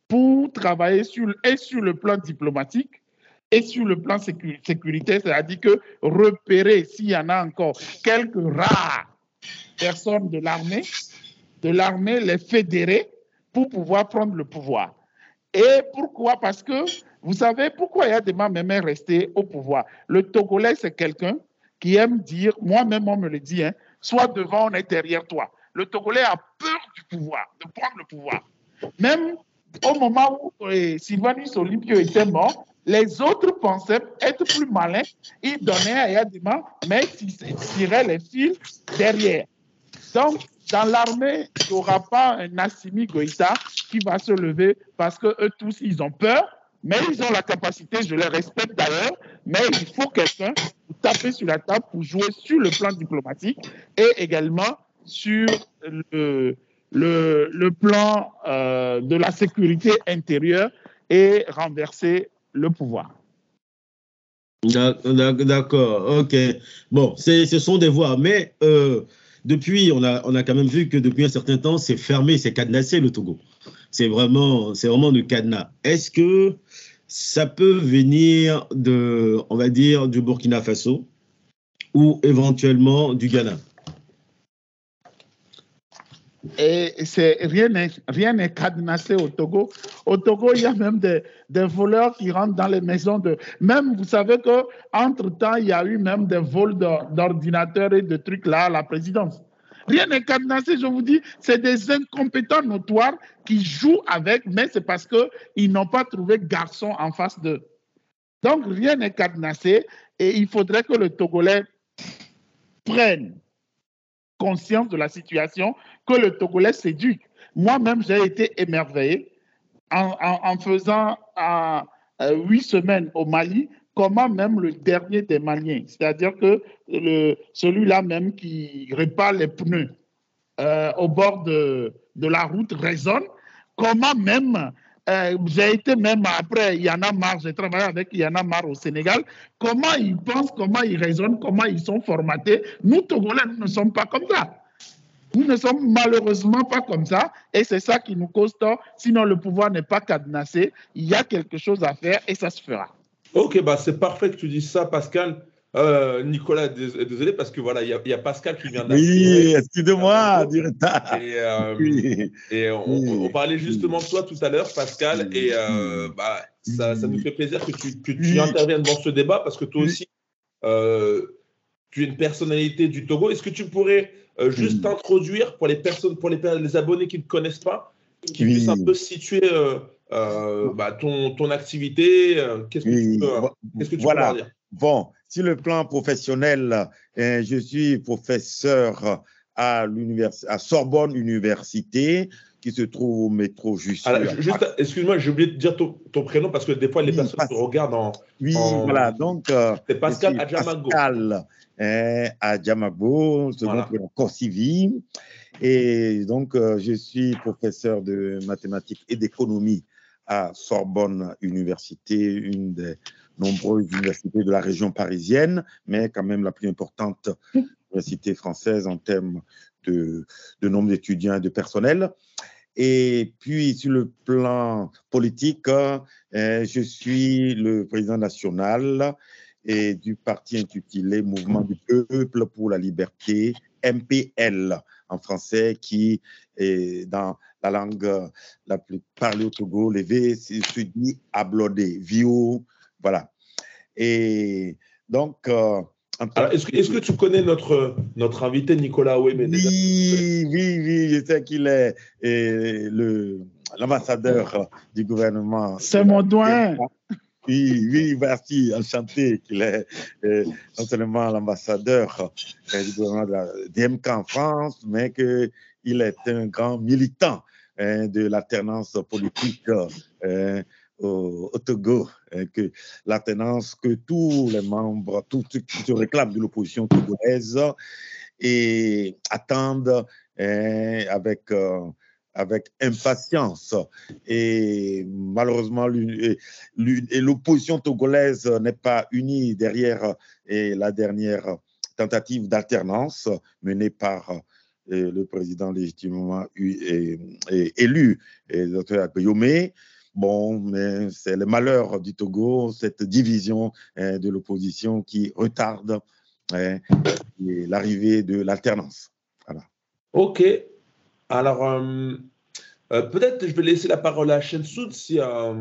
pour travailler sur, et sur le plan diplomatique et sur le plan sécuritaire, c'est-à-dire que repérer s'il y en a encore quelques rares personnes de l'armée, de l'armée, les fédérer pour pouvoir prendre le pouvoir. Et pourquoi? Parce que, vous savez, pourquoi il y a des même restés au pouvoir? Le Togolais, c'est quelqu'un qui aime dire, moi-même on me le dit, hein, soit devant, on est derrière toi. Le Togolais a peur du pouvoir, de prendre le pouvoir. Même au moment où euh, Sylvanus Olympio était mort, les autres pensaient être plus malins. Ils donnaient à Yadima, mais ils tiraient les fils derrière. Donc, dans l'armée, il n'y aura pas un Assimi Goïta qui va se lever parce que eux tous, ils ont peur, mais ils ont la capacité, je les respecte d'ailleurs, mais il faut quelqu'un pour taper sur la table pour jouer sur le plan diplomatique et également sur le, le, le plan euh, de la sécurité intérieure et renverser le pouvoir. D'accord, ok. Bon, ce sont des voix, mais euh, depuis, on a, on a quand même vu que depuis un certain temps, c'est fermé, c'est cadenassé le Togo. C'est vraiment, c'est vraiment du cadenas. Est-ce que ça peut venir de, on va dire, du Burkina Faso ou éventuellement du Ghana? Et rien n'est rien cadenassé au Togo. Au Togo, il y a même des, des voleurs qui rentrent dans les maisons de. Même vous savez que entre temps, il y a eu même des vols d'ordinateurs et de trucs là à la présidence. Rien n'est cadenassé, je vous dis, c'est des incompétents notoires qui jouent avec, mais c'est parce qu'ils n'ont pas trouvé garçon en face d'eux. Donc rien n'est cadenassé et il faudrait que le Togolais prenne conscience de la situation, que le Togolais s'éduque. Moi-même, j'ai été émerveillé en, faisant huit semaines au Mali, comment même le dernier des Maliens, c'est-à-dire que celui-là même qui répare les pneus euh, au bord de, de, la route raisonne, comment même euh, j'ai été même après il y en a marre, j'ai travaillé avec il y en a marre au Sénégal. Comment ils pensent, comment ils raisonnent, comment ils sont formatés. Nous, Togolais, nous ne sommes pas comme ça. Nous ne sommes malheureusement pas comme ça et c'est ça qui nous cause tort. Sinon, le pouvoir n'est pas cadenassé. Il y a quelque chose à faire et ça se fera. Ok, bah c'est parfait que tu dises ça, Pascal. Euh, Nicolas, désolé parce que voilà, il y, a Pascal qui vient d'arriver. Oui, excusez-moi du retard. Et, euh, et on, parlait justement de toi tout à l'heure, Pascal, et euh, bah, ça, ça, nous fait plaisir que tu, que tu interviennes dans ce débat parce que toi aussi, tu es une personnalité du Togo. Est-ce que tu pourrais juste t'introduire pour les personnes, pour les, les, abonnés qui ne connaissent pas, qui puissent un peu situer bah, ton, ton, activité Qu'est-ce que tu peux, que tu voilà. dire? Bon, sur le plan professionnel, euh, je suis professeur à, à Sorbonne Université, qui se trouve au métro juste. juste excuse-moi, j'ai oublié de dire ton, prénom parce que des fois les personnes te regardent en. Oui, voilà, donc. Euh, c'est Pascal Adjamago. Pascal hein, Adjamago, second prénom Corsivi. Et donc, euh, je suis professeur de mathématiques et d'économie à Sorbonne Université, une des nombreuses universités de la région parisienne, mais quand même la plus importante université française en termes de, nombre d'étudiants et de personnel. Et puis, sur le plan politique, euh, je suis le président national et du parti intitulé Mouvement du peuple pour la liberté, MPL en français, qui est dans la langue la plus parlée au Togo, le V se dit ablodé, Vio, voilà. Et donc. Euh, est-ce que, tu connais notre, notre invité Nicolas Ouémé? Oui, oui, oui, je sais qu'il est, l'ambassadeur du gouvernement. C'est mon doigt. Oui, oui, merci, enchanté qu'il est non seulement l'ambassadeur euh, du gouvernement de la DMK en France, mais qu'il est un grand militant hein, de l'alternance politique euh, au, Togo, hein, que l'alternance que tous les membres, tous ceux qui se réclament de l'opposition togolaise attendent hein, avec, euh, avec impatience. Et malheureusement, l'opposition togolaise n'est pas unie derrière la dernière tentative d'alternance menée par le président légitimement élu, Dr. Guillaume. Bon, mais c'est le malheur du Togo, cette division hein, de l'opposition qui retarde hein, l'arrivée de l'alternance. Voilà. Ok. Alors, euh, euh, peut-être je vais laisser la parole à Shensoud si, euh,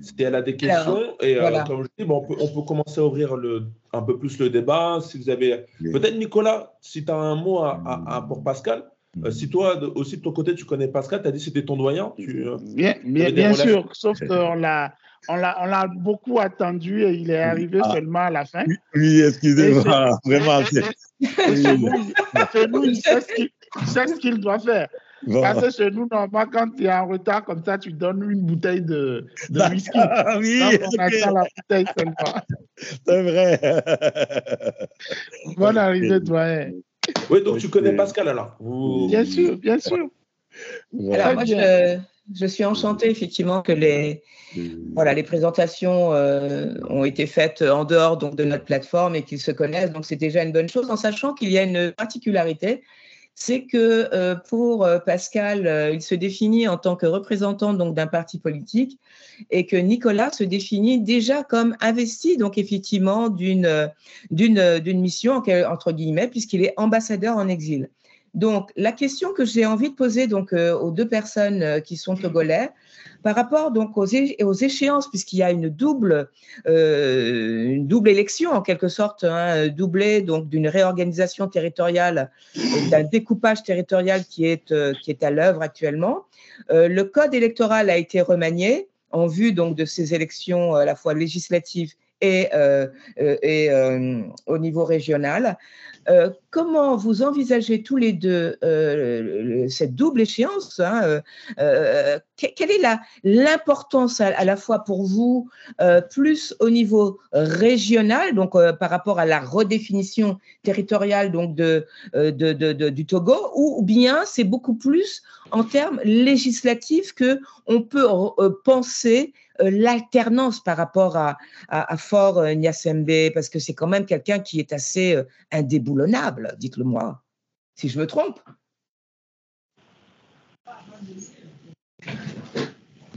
si elle a des questions. Et comme je dis, bon, on, peut, commencer à ouvrir le, un peu plus le débat. Si vous avez. Peut-être, Nicolas, si tu as un mot à, pour Pascal. Euh, si toi aussi de ton côté tu connais Pascal, tu as dit que c'était ton doyen. Tu, euh, bien, bien, sûr, sauf qu'on l'a, on l'a beaucoup attendu et il est arrivé ah. seulement à la fin. Oui, excusez-moi, vraiment. Chez nous, il sait ce qu'il doit faire. Parce que chez nous, normalement, quand tu es en retard comme ça, tu donnes une bouteille de, de whisky. Ah, oui, on attend la bouteille seulement. C'est vrai. Bonne arrivée, doyen. Oui, donc tu connais Pascal alors. Bien sûr, bien sûr. Alors, moi, je, je, suis enchantée effectivement que les, voilà, les présentations euh, ont été faites en dehors donc, de notre plateforme et qu'ils se connaissent. Donc, c'est déjà une bonne chose en sachant qu'il y a une particularité c'est que euh, pour euh, Pascal, euh, il se définit en tant que représentant donc d'un parti politique et que Nicolas se définit déjà comme investi donc effectivement d'une d'une d'une mission entre guillemets puisqu'il est ambassadeur en exil. Donc la question que j'ai envie de poser donc aux deux personnes qui sont togolais, par rapport donc aux, échéances, puisqu'il y a une double, euh, double élection en quelque sorte, hein, doublée donc d'une réorganisation territoriale, d'un découpage territorial qui est, euh, à l'œuvre actuellement. Euh, le code électoral a été remanié en vue donc de ces élections à la fois législatives et, et au niveau régional. Euh, comment vous envisagez tous les deux euh, cette double échéance hein, euh, Quelle est l'importance à, la fois pour vous, plus au niveau régional, donc par rapport à la redéfinition territoriale donc de, du Togo, ou, bien c'est beaucoup plus en termes législatifs que on peut penser euh, l'alternance par rapport à, à, Fort euh, Nyasembe, parce que c'est quand même quelqu'un qui est assez euh, indéboulonnable, dites-le moi, si je me trompe.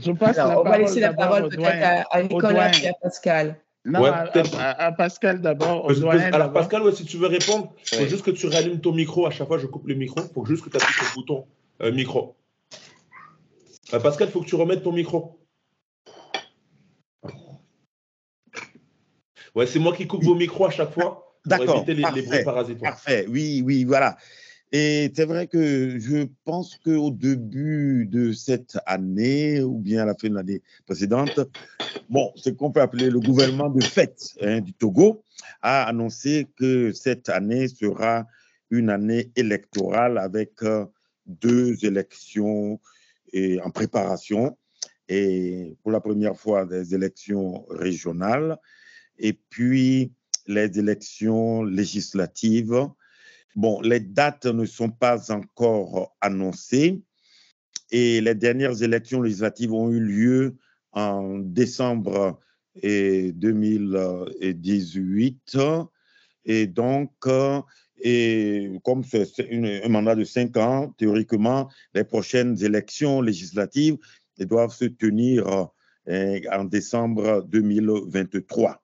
Je passe on va laisser la parole peut-être à, Nicolas et à Pascal. Non, à, Pascal d'abord. Alors, Pascal, si tu veux répondre, il faut juste que tu rallumes ton micro. À chaque fois, je coupe le micro. Il faut juste que tu appuies sur le bouton micro. Pascal, il faut que tu remettes ton micro. Ouais, c'est moi qui coupe vos micros à chaque fois. D'accord. Les, les bruits parasitoires. Parfait. Oui, oui, voilà. Et c'est vrai que je pense qu'au début de cette année, ou bien à la fin de l'année précédente, bon, ce qu'on peut appeler le gouvernement de fête hein, du Togo a annoncé que cette année sera une année électorale avec euh, deux élections et, en préparation. Et pour la première fois, des élections régionales et puis les élections législatives. Bon, les dates ne sont pas encore annoncées et les dernières élections législatives ont eu lieu en décembre 2018. Et donc, et comme c'est un mandat de cinq ans, théoriquement, les prochaines élections législatives doivent se tenir euh, en décembre 2023.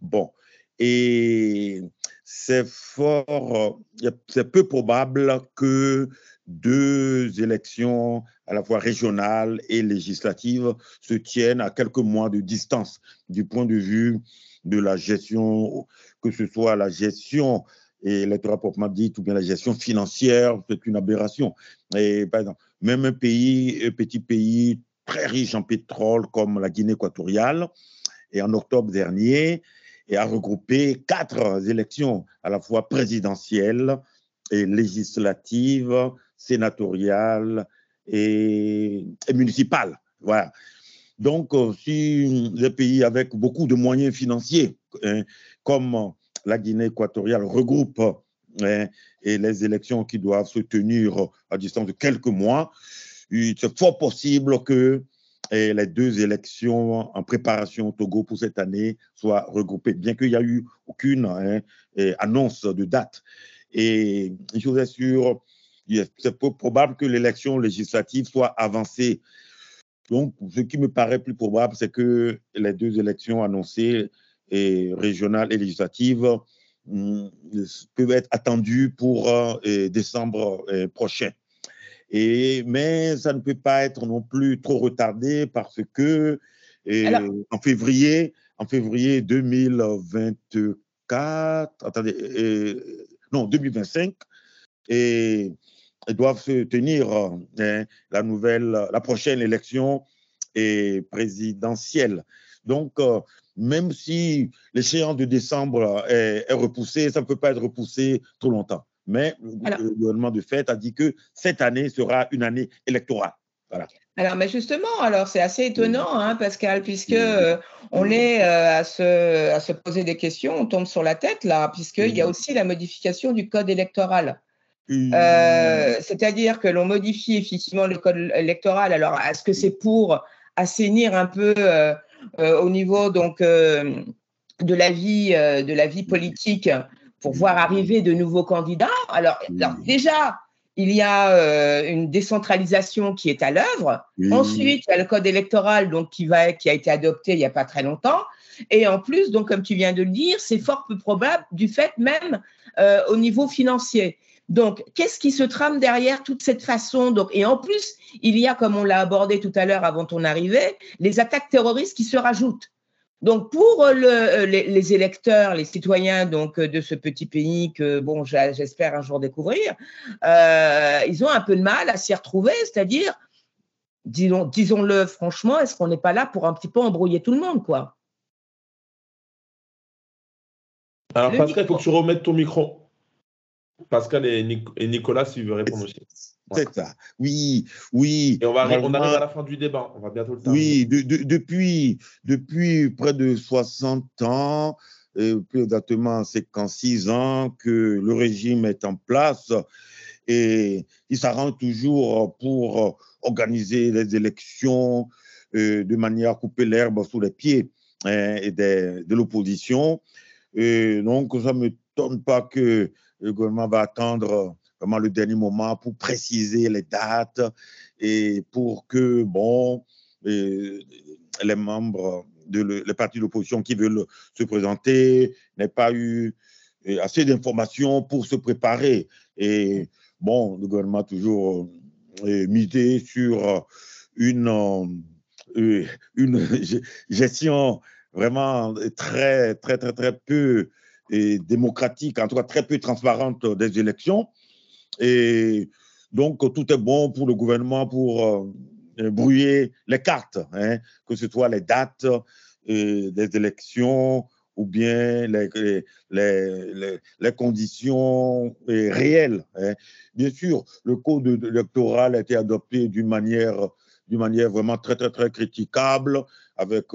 Bon, et c'est fort, c'est peu probable que deux élections à la fois régionales et législatives se tiennent à quelques mois de distance du point de vue de la gestion, que ce soit la gestion électorale proprement dite ou bien la gestion financière, c'est une aberration. Et par exemple, même un pays, un petit pays très riche en pétrole comme la Guinée équatoriale, et en octobre dernier, et a regroupé quatre élections à la fois présidentielles et législatives, sénatoriales et, municipales. Voilà. Donc, euh, si les pays avec beaucoup de moyens financiers, hein, comme la Guinée équatoriale, regroupent hein, et les élections qui doivent se tenir à distance de quelques mois, c'est fort possible que et les deux élections en préparation au Togo pour cette année soient regroupées, bien qu'il n'y a eu aucune hein, annonce de date. Et je vous assure, c'est probable que l'élection législative soit avancée. Donc, ce qui me paraît plus probable, c'est que les deux élections annoncées, régionales et législatives, hmm, peuvent être attendues pour euh, décembre euh, prochain. Et, mais ça ne peut pas être non plus trop retardé parce que en février, en février 2024, attendez, non 2025, et doivent se tenir hein, la nouvelle, la prochaine élection présidentielle. Donc, même si l'échéance de décembre est, repoussée, ça ne peut pas être repoussé trop longtemps. Mais le gouvernement de fait a dit que cette année sera une année électorale. Voilà. Alors, mais justement, alors c'est assez étonnant, hein, Pascal, puisque euh, on est euh, à, se, à se poser des questions, on tombe sur la tête là, puisqu'il y a aussi la modification du code électoral. Euh, c'est-à-dire que l'on modifie effectivement le code électoral. Alors, est-ce que c'est pour assainir un peu au niveau donc de la vie de la vie politique pour voir arriver de nouveaux candidats alors déjà, il y a euh, une décentralisation qui est à l'œuvre. Ensuite, il y a le code électoral donc, qui, va, qui a été adopté il n'y a pas très longtemps. Et en plus, donc, comme tu viens de le dire, c'est fort peu probable du fait même euh, au niveau financier. Donc, qu'est-ce qui se trame derrière toute cette façon? Donc, Et en plus, il y a, comme on l'a abordé tout à l'heure avant ton arrivée, les attaques terroristes qui se rajoutent. Donc pour euh, euh, les, électeurs, les citoyens donc euh, de ce petit pays que bon j'espère un jour découvrir, ils ont un peu de mal à s'y retrouver, c'est-à-dire disons disons-le franchement, est-ce qu'on n'est pas là pour un petit peu embrouiller tout le monde quoi? Alors Pascal, il faut que tu remettes ton micro. Pascal et, Nicolas, s'ils veulent répondre aussi. C'est ça. Oui, oui. Et on, va, on arrive à la fin du débat. On va bientôt le Oui, depuis, depuis près de 60 ans, plus exactement 56 ans que le régime est en place et il s'arrange toujours pour organiser les élections euh, de manière à couper l'herbe sous les pieds hein, de, de l'opposition. Donc, ça ne m'étonne pas que le gouvernement va attendre vraiment le dernier moment pour préciser les dates et pour que, bon, les membres de le, les partis d'opposition qui veulent se présenter n'aient pas eu assez d'informations pour se préparer. Et bon, le gouvernement a toujours misé sur une, euh, une gestion vraiment très, très, très, très peu démocratique, en tout cas très peu transparente des élections. Et donc, tout est bon pour le gouvernement pour euh, brouiller les cartes, hein, que ce soit les dates euh, des élections ou bien les, les, les, conditions euh, réelles. Hein. Bien sûr, le code électoral a été adopté d'une manière, manière vraiment très, très, très critiquable, avec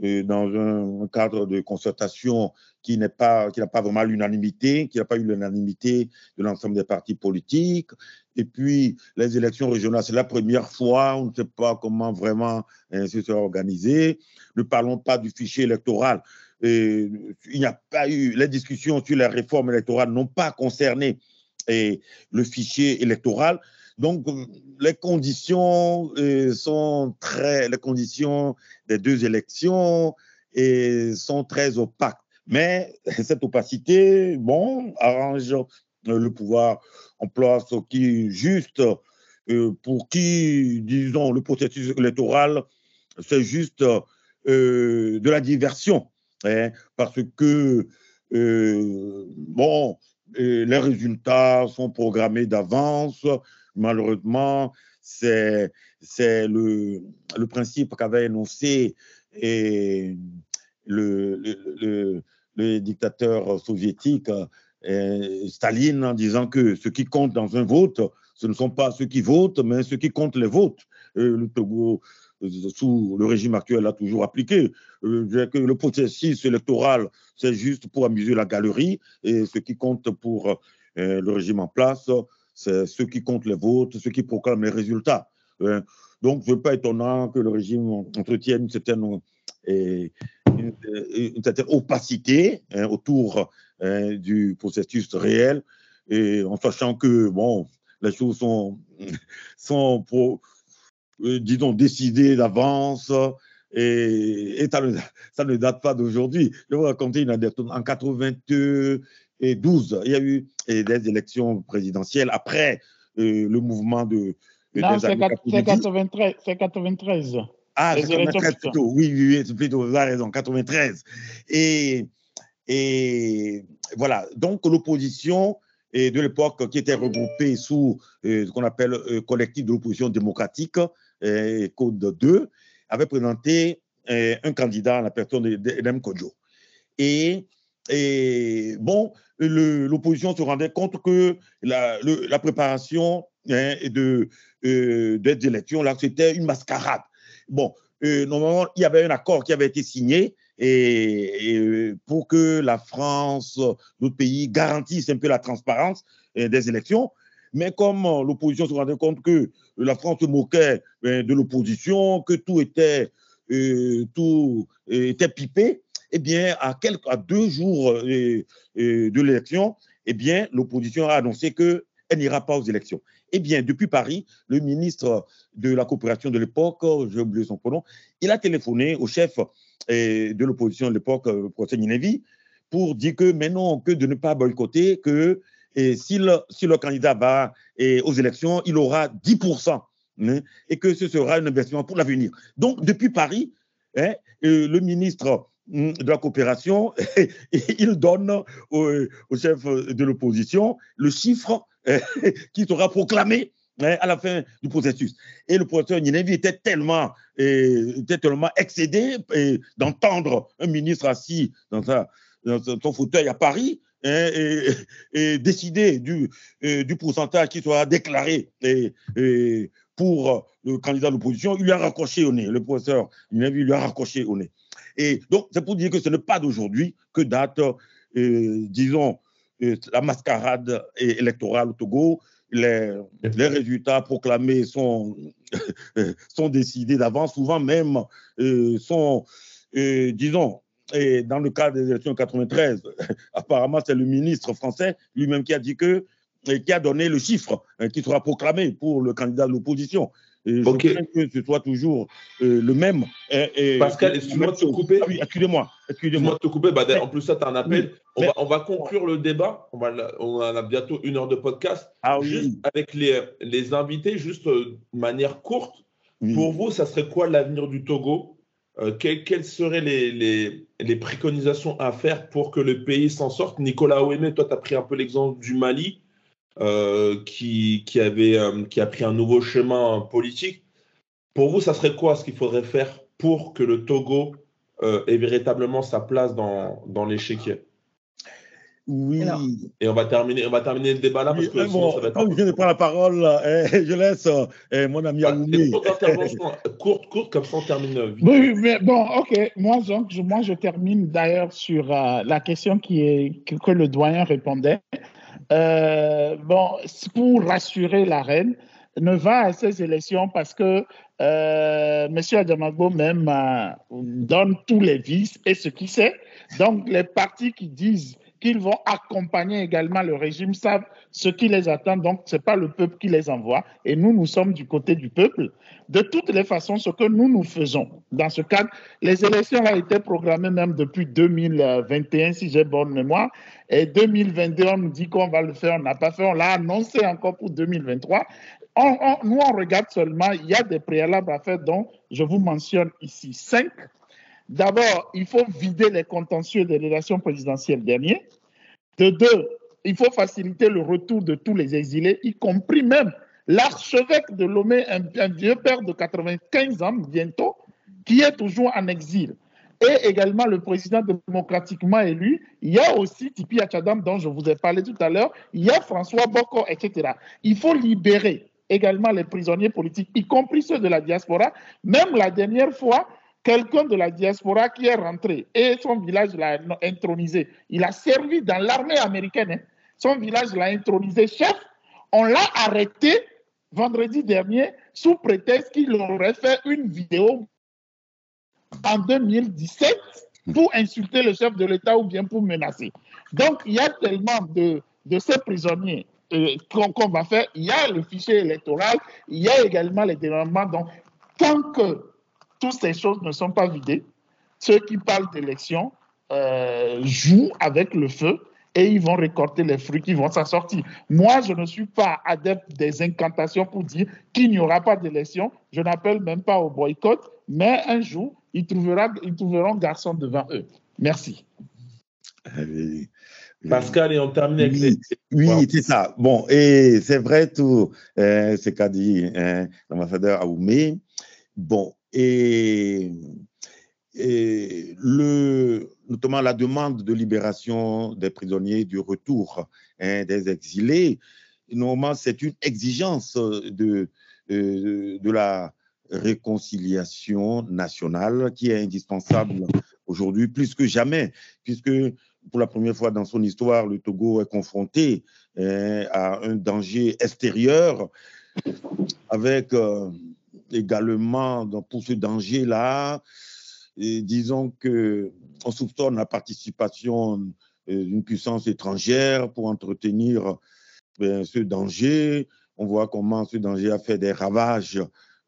dans un cadre de concertation qui n'est pas, qui n'a pas vraiment l'unanimité, qui n'a pas eu l'unanimité de l'ensemble des partis politiques. Et puis, les élections régionales, c'est la première fois, on ne sait pas comment vraiment hein, se sera organisé. Ne parlons pas du fichier électoral. Il n'y a pas eu, les discussions sur la réforme électorale n'ont pas concerné et le fichier électoral. Donc, les conditions euh, sont très, les conditions des deux élections sont très opaques. Mais cette opacité, bon, arrange euh, le pouvoir en place qui juste euh, pour qui, disons, le processus électoral, c'est juste de la diversion, hein, parce que, bon, les résultats sont programmés d'avance, malheureusement, c'est le, principe qu'avait énoncé le, dictateur soviétique Staline en disant que ce qui compte dans un vote, ce ne sont pas ceux qui votent, mais ceux qui comptent les votes. le Togo, sous le régime actuel, a toujours appliqué. Euh, le processus électoral, c'est juste pour amuser la galerie, et ce qui compte pour euh, le régime en place, c'est ceux qui comptent les votes, ceux qui proclament les résultats. Hein. Donc, ce n'est pas étonnant que le régime entretienne une certaine, une, certaine opacité hein, autour hein, du processus réel, et en sachant que, bon, les choses sont, sont euh, disons, décidées d'avance, et, ça, ne, ça, ne, date pas d'aujourd'hui. Je vais vous raconter une anecdote. En 82, et 12, il y a eu des élections présidentielles après euh, le mouvement de. non, c'est 93, 93. Ah, 93 plutôt. Oui, oui, oui, plutôt, vous avez raison, 93. Et, et voilà, donc l'opposition de l'époque qui était regroupée sous euh, ce qu'on appelle euh, collectif de l'opposition démocratique, Code 2, avait présenté un candidat à la personne d'Edem Kodjo. Et, et bon, l'opposition se rendait compte que la, préparation hein, de, euh, des élections, là, c'était une mascarade. Bon, euh, normalement, il y avait un accord qui avait été signé et, euh, pour que la France, d'autres pays garantissent un peu la transparence des élections. Mais comme l'opposition se rendait compte que la France se moquait de l'opposition, que tout était, tout était pipé, eh bien, à, deux jours de l'élection, eh bien, l'opposition a annoncé qu'elle n'ira pas aux élections. Eh bien, depuis Paris, le ministre de la coopération de l'époque, j'ai oublié son prénom, il a téléphoné au chef eh, de l'opposition de l'époque, euh, professeur Ninevi, pour dire que, mais non, que de ne pas boycotter, que si, le, candidat va aux élections, il aura 10%, hein, et que ce sera un investissement pour l'avenir. Donc, depuis Paris, hein, le ministre de la coopération, il donne au, chef de l'opposition le chiffre qui sera proclamé hein, à la fin du processus. Et le professeur Ninevi était tellement, était tellement excédé d'entendre un ministre assis dans, son fauteuil à Paris hein, et, décider du, du pourcentage qui sera déclaré et, pour le candidat de l'opposition, il lui a raccroché au nez. Le professeur Ninevi lui a raccroché au nez. Et donc, c'est pour dire que ce n'est pas d'aujourd'hui que date, disons, la mascarade électorale au Togo. Les, résultats proclamés sont, sont décidés d'avance, souvent même euh, sont, euh, disons, dans le cas des élections 93, apparemment c'est le ministre français lui-même qui a dit que, qui a donné le chiffre hein, qui sera proclamé pour le candidat de l'opposition. Et Je crains que ce soit toujours euh, le même. Et, Pascal, excuse-moi de te couper. Ah oui, excusez-moi. Excusez-moi de te couper. Bah, en plus, ça, tu as un appel. on, va, on, va, conclure le débat. On, va, on a bientôt une heure de podcast. Ah, oui. Juste avec les, les invités, juste euh, de manière courte. Pour vous, ça serait quoi l'avenir du Togo? Euh, quelles, quelles, seraient les, les, les, préconisations à faire pour que le pays s'en sorte? Nicolas Ouémé, toi, tu as pris un peu l'exemple du Mali. Euh, qui, qui, avait, euh, qui a pris un nouveau chemin politique. Pour vous, ça serait quoi ce qu'il faudrait faire pour que le Togo euh, ait véritablement sa place dans, dans l'échiquier? Oui. et on va terminer, on va terminer le débat là parce que bon, ça va être. Comme je viens de prendre la parole, eh, je laisse eh, mon ami bah, Aoumi. Courte, courte, comme ça on termine vite. Oui, mais bon, ok. Moi, donc, je, moi, je termine d'ailleurs sur la question qui est, que, que le doyen répondait. Euh, bon, pour rassurer la reine, ne va à ces élections parce que euh, M. Adamagbo même euh, donne tous les vices et ce qui sait. Donc, les partis qui disent qu'ils vont accompagner également le régime savent ce qui les attend. Donc, ce n'est pas le peuple qui les envoie. Et nous, nous sommes du côté du peuple. De toutes les façons, ce que nous, nous faisons dans ce cadre, les élections ont été programmées même depuis 2021, si j'ai bonne mémoire. Et 2022, on nous dit qu'on va le faire, on n'a pas fait, on l'a annoncé encore pour 2023. nous, on regarde seulement, il y a des préalables à faire, dont je vous mentionne ici cinq. D'abord, il faut vider les contentieux des relations présidentielles dernières. De deux, il faut faciliter le retour de tous les exilés, y compris même l'archevêque de Lomé, un, vieux père de 95 ans bientôt, qui est toujours en exil. Et également le président démocratiquement élu. Il y a aussi Tipi Achadam, dont je vous ai parlé tout à l'heure. Il y a François Boko, etc. Il faut libérer également les prisonniers politiques, y compris ceux de la diaspora. Même la dernière fois, quelqu'un de la diaspora qui est rentré et son village l'a intronisé. Il a servi dans l'armée américaine. Hein. Son village l'a intronisé chef. On l'a arrêté vendredi dernier sous prétexte qu'il aurait fait une vidéo en 2017 pour insulter le chef de l'État ou bien pour menacer. Donc, il y a tellement de, ces prisonniers euh, qu'on va faire. Il y a le fichier électoral, il y a également les développements. Donc, tant que toutes ces choses ne sont pas vidées. Ceux qui parlent d'élection euh, jouent avec le feu et ils vont récolter les fruits qui vont s'en sortir. Moi, je ne suis pas adepte des incantations pour dire qu'il n'y aura pas d'élection. Je n'appelle même pas au boycott, mais un jour, ils trouveront, ils trouveront garçon devant eux. Merci. Pascal, et on termine avec oui, Oui, c'est ça. Bon, et c'est vrai tout euh, ce qu'a dit hein, l'ambassadeur Aoumé. Bon, et et le, notamment la demande de libération des prisonniers, du retour hein, des exilés. Normalement, c'est une exigence de, euh, de la réconciliation nationale qui est indispensable aujourd'hui plus que jamais, puisque pour la première fois dans son histoire, le Togo est confronté hein, à un danger extérieur avec euh, également pour ce danger-là disons que on soupçonne la participation euh, d'une puissance étrangère pour entretenir ben, ce danger. On voit comment ce danger a fait des ravages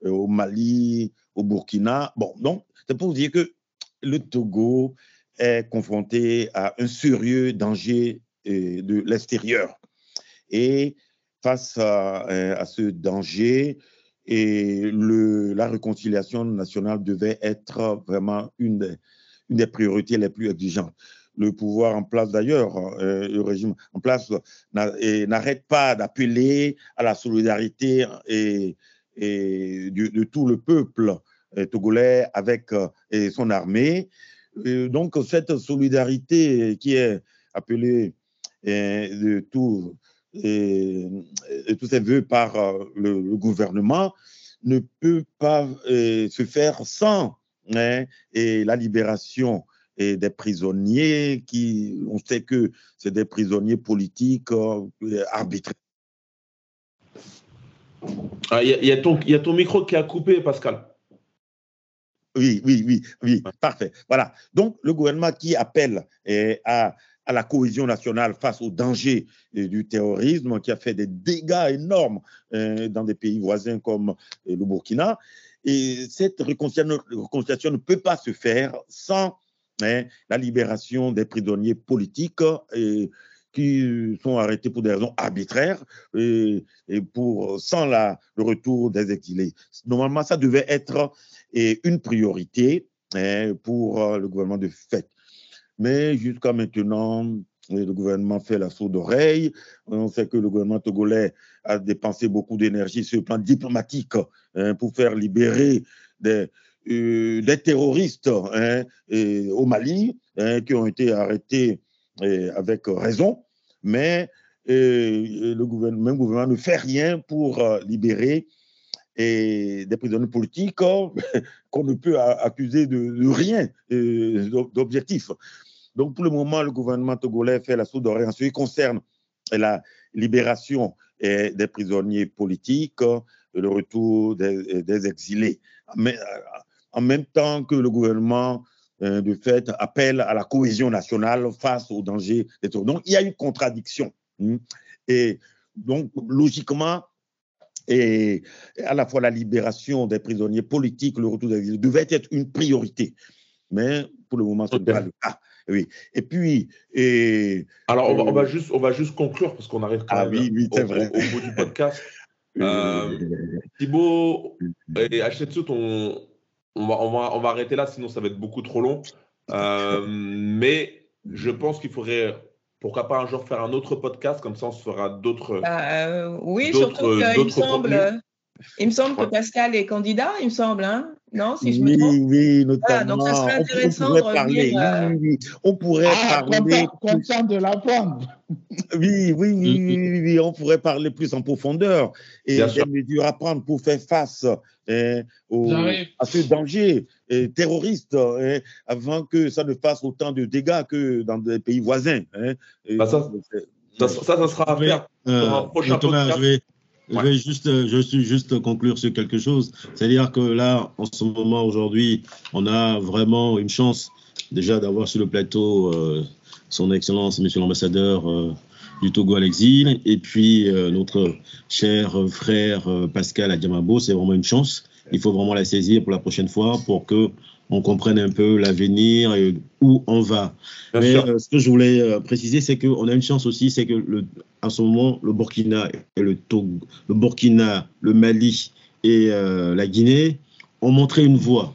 euh, au Mali, au Burkina. Bon, donc, c'est pour dire que le Togo est confronté à un sérieux danger euh, de l'extérieur. Et face à, ce danger, et la réconciliation nationale devait être vraiment une des, priorités les plus exigeantes. Le pouvoir en place d'ailleurs, euh, le régime en place, n'arrête pas d'appeler à la solidarité de, tout le peuple euh, togolais avec euh, son armée. donc cette solidarité qui est appelée de tout et, tous ces vœux par euh, le, gouvernement ne peut pas euh, se faire sans hein, et la libération et des prisonniers qui, on sait que c'est des prisonniers politiques euh, arbitraires. Ah, il y, y, a ton micro qui a coupé, Pascal. Oui, oui, oui, oui, parfait. Voilà. Donc, le gouvernement qui appelle à à la cohésion nationale face au danger euh, du terrorisme qui a fait des dégâts énormes euh, dans des pays voisins comme euh, le Burkina. Et cette réconciliation ne peut pas se faire sans hein, la libération des prisonniers politiques qui sont arrêtés pour des raisons arbitraires et, pour, sans la, le retour des exilés. Normalement, ça devait être une priorité hein, pour le gouvernement de fait. Mais jusqu'à maintenant, le gouvernement fait la sourde oreille. On sait que le gouvernement togolais a dépensé beaucoup d'énergie sur le plan diplomatique hein, pour faire libérer des, euh, terroristes hein, au Mali hein, qui ont été arrêtés avec raison. Mais le gouvernement, même gouvernement ne fait rien pour euh, libérer et des prisonniers politiques qu'on ne peut accuser de, rien d'objectif. Donc, pour le moment, le gouvernement togolais fait la sourde oreille en ce qui concerne la libération des prisonniers politiques, le retour des, exilés. Mais en même temps que le gouvernement, euh, de fait, appelle à la cohésion nationale face au danger des Donc, il y a une contradiction. Hein. Et donc, logiquement, et à la fois la libération des prisonniers politiques, le retour des exilés devait être une priorité. Mais pour le moment, ce n'est pas le cas. Oui. Et puis. Et, Alors, on va, juste, on va juste conclure parce qu'on arrive quand ah, oui, oui, au, vrai. Au, bout du podcast. euh, Thibaut et Hachetsout, on, on, va, on, va, on va arrêter là, sinon ça va être beaucoup trop long. Euh, mais je pense qu'il faudrait, pourquoi pas un jour faire un autre podcast, comme ça on se fera d'autres. Bah, euh, oui, surtout qu'il me semble. Il me semble que Pascal est candidat, il me semble, hein non, si je oui, me trompe. Oui, notamment. Ah, donc, ça serait intéressant on, on pourrait parler, euh... oui, oui, On pourrait ah, parler. Content de l'apprendre. Oui, oui, oui, oui, oui, on pourrait parler plus en profondeur et Bien des sûr. mesures à prendre pour faire face hein, au, à ce danger eh, terroriste hein, avant que ça ne fasse autant de dégâts que dans des pays voisins. Bah, ça, Ça, ça, ça sera à Oui, faire Euh, dans un prochain Thomas, podcast. Je vais, je Ouais. vais juste, euh, je suis juste conclure sur quelque chose. C'est-à-dire que là, en ce moment, aujourd'hui, on a vraiment une chance déjà d'avoir sur le plateau euh, son Excellence, Monsieur l'ambassadeur euh, du Togo à l'exil, et puis euh, notre cher frère euh, Pascal Adiamabo. C'est vraiment une chance. Il faut vraiment la saisir pour la prochaine fois pour que on comprenne un peu l'avenir et où on va. Bien Mais euh, ce que je voulais euh, préciser, c'est qu'on a une chance aussi, c'est que le, en ce moment, le Burkina et le Togo, le Burkina, le Mali et euh, la Guinée ont montré une voie.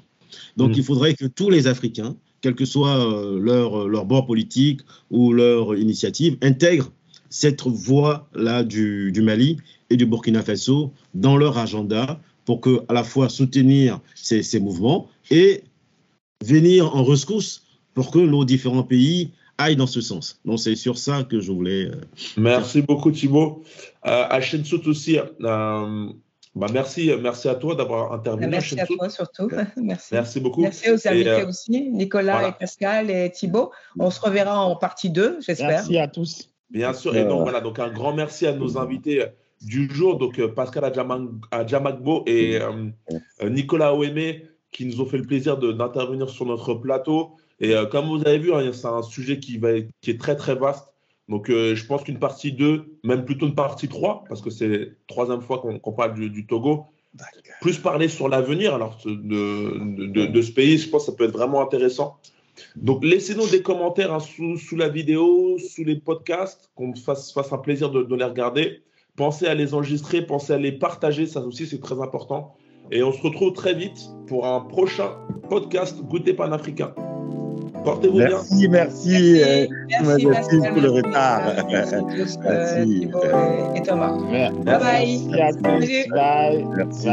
Donc, Mm. il faudrait que tous les Africains, quel que soit leur, leur bord politique ou leur initiative, intègrent cette voie-là du, du Mali et du Burkina Faso dans leur agenda pour que, à la fois soutenir ces, ces mouvements et venir en rescousse pour que nos différents pays aillent dans ce sens. Donc c'est sur ça que je voulais. merci beaucoup Thibaut. à Shensout aussi, bah merci, merci à toi d'avoir intervenu. Merci à toi surtout. Merci. Merci beaucoup. Merci aux invités aussi, Nicolas et Pascal et Thibaut. On se reverra en partie 2, j'espère. Merci à tous. Bien sûr. Et donc voilà, donc un grand merci à nos invités du jour, donc Pascal Adjamagbo et Nicolas Ouémé, qui nous ont fait le plaisir d'intervenir sur notre plateau. Et comme vous avez vu, hein, c'est un sujet qui, va, qui est très très vaste. Donc, euh, je pense qu'une partie 2, même plutôt une partie 3, parce que c'est la troisième fois qu'on parle du, Togo, plus parler sur l'avenir alors de, ce pays, je pense que ça peut être vraiment intéressant. Donc, laissez-nous des commentaires hein, sous, la vidéo, sous les podcasts, qu'on fasse, fasse un plaisir de, les regarder. Pensez à les enregistrer, pensez à les partager, ça aussi c'est très important. Et on se retrouve très vite pour un prochain podcast Goûter Panafricain. Portez-vous bien. Merci, merci. Merci, merci, pour le retard. Merci. Et Thomas. Bye bye. Merci. Bye. Merci.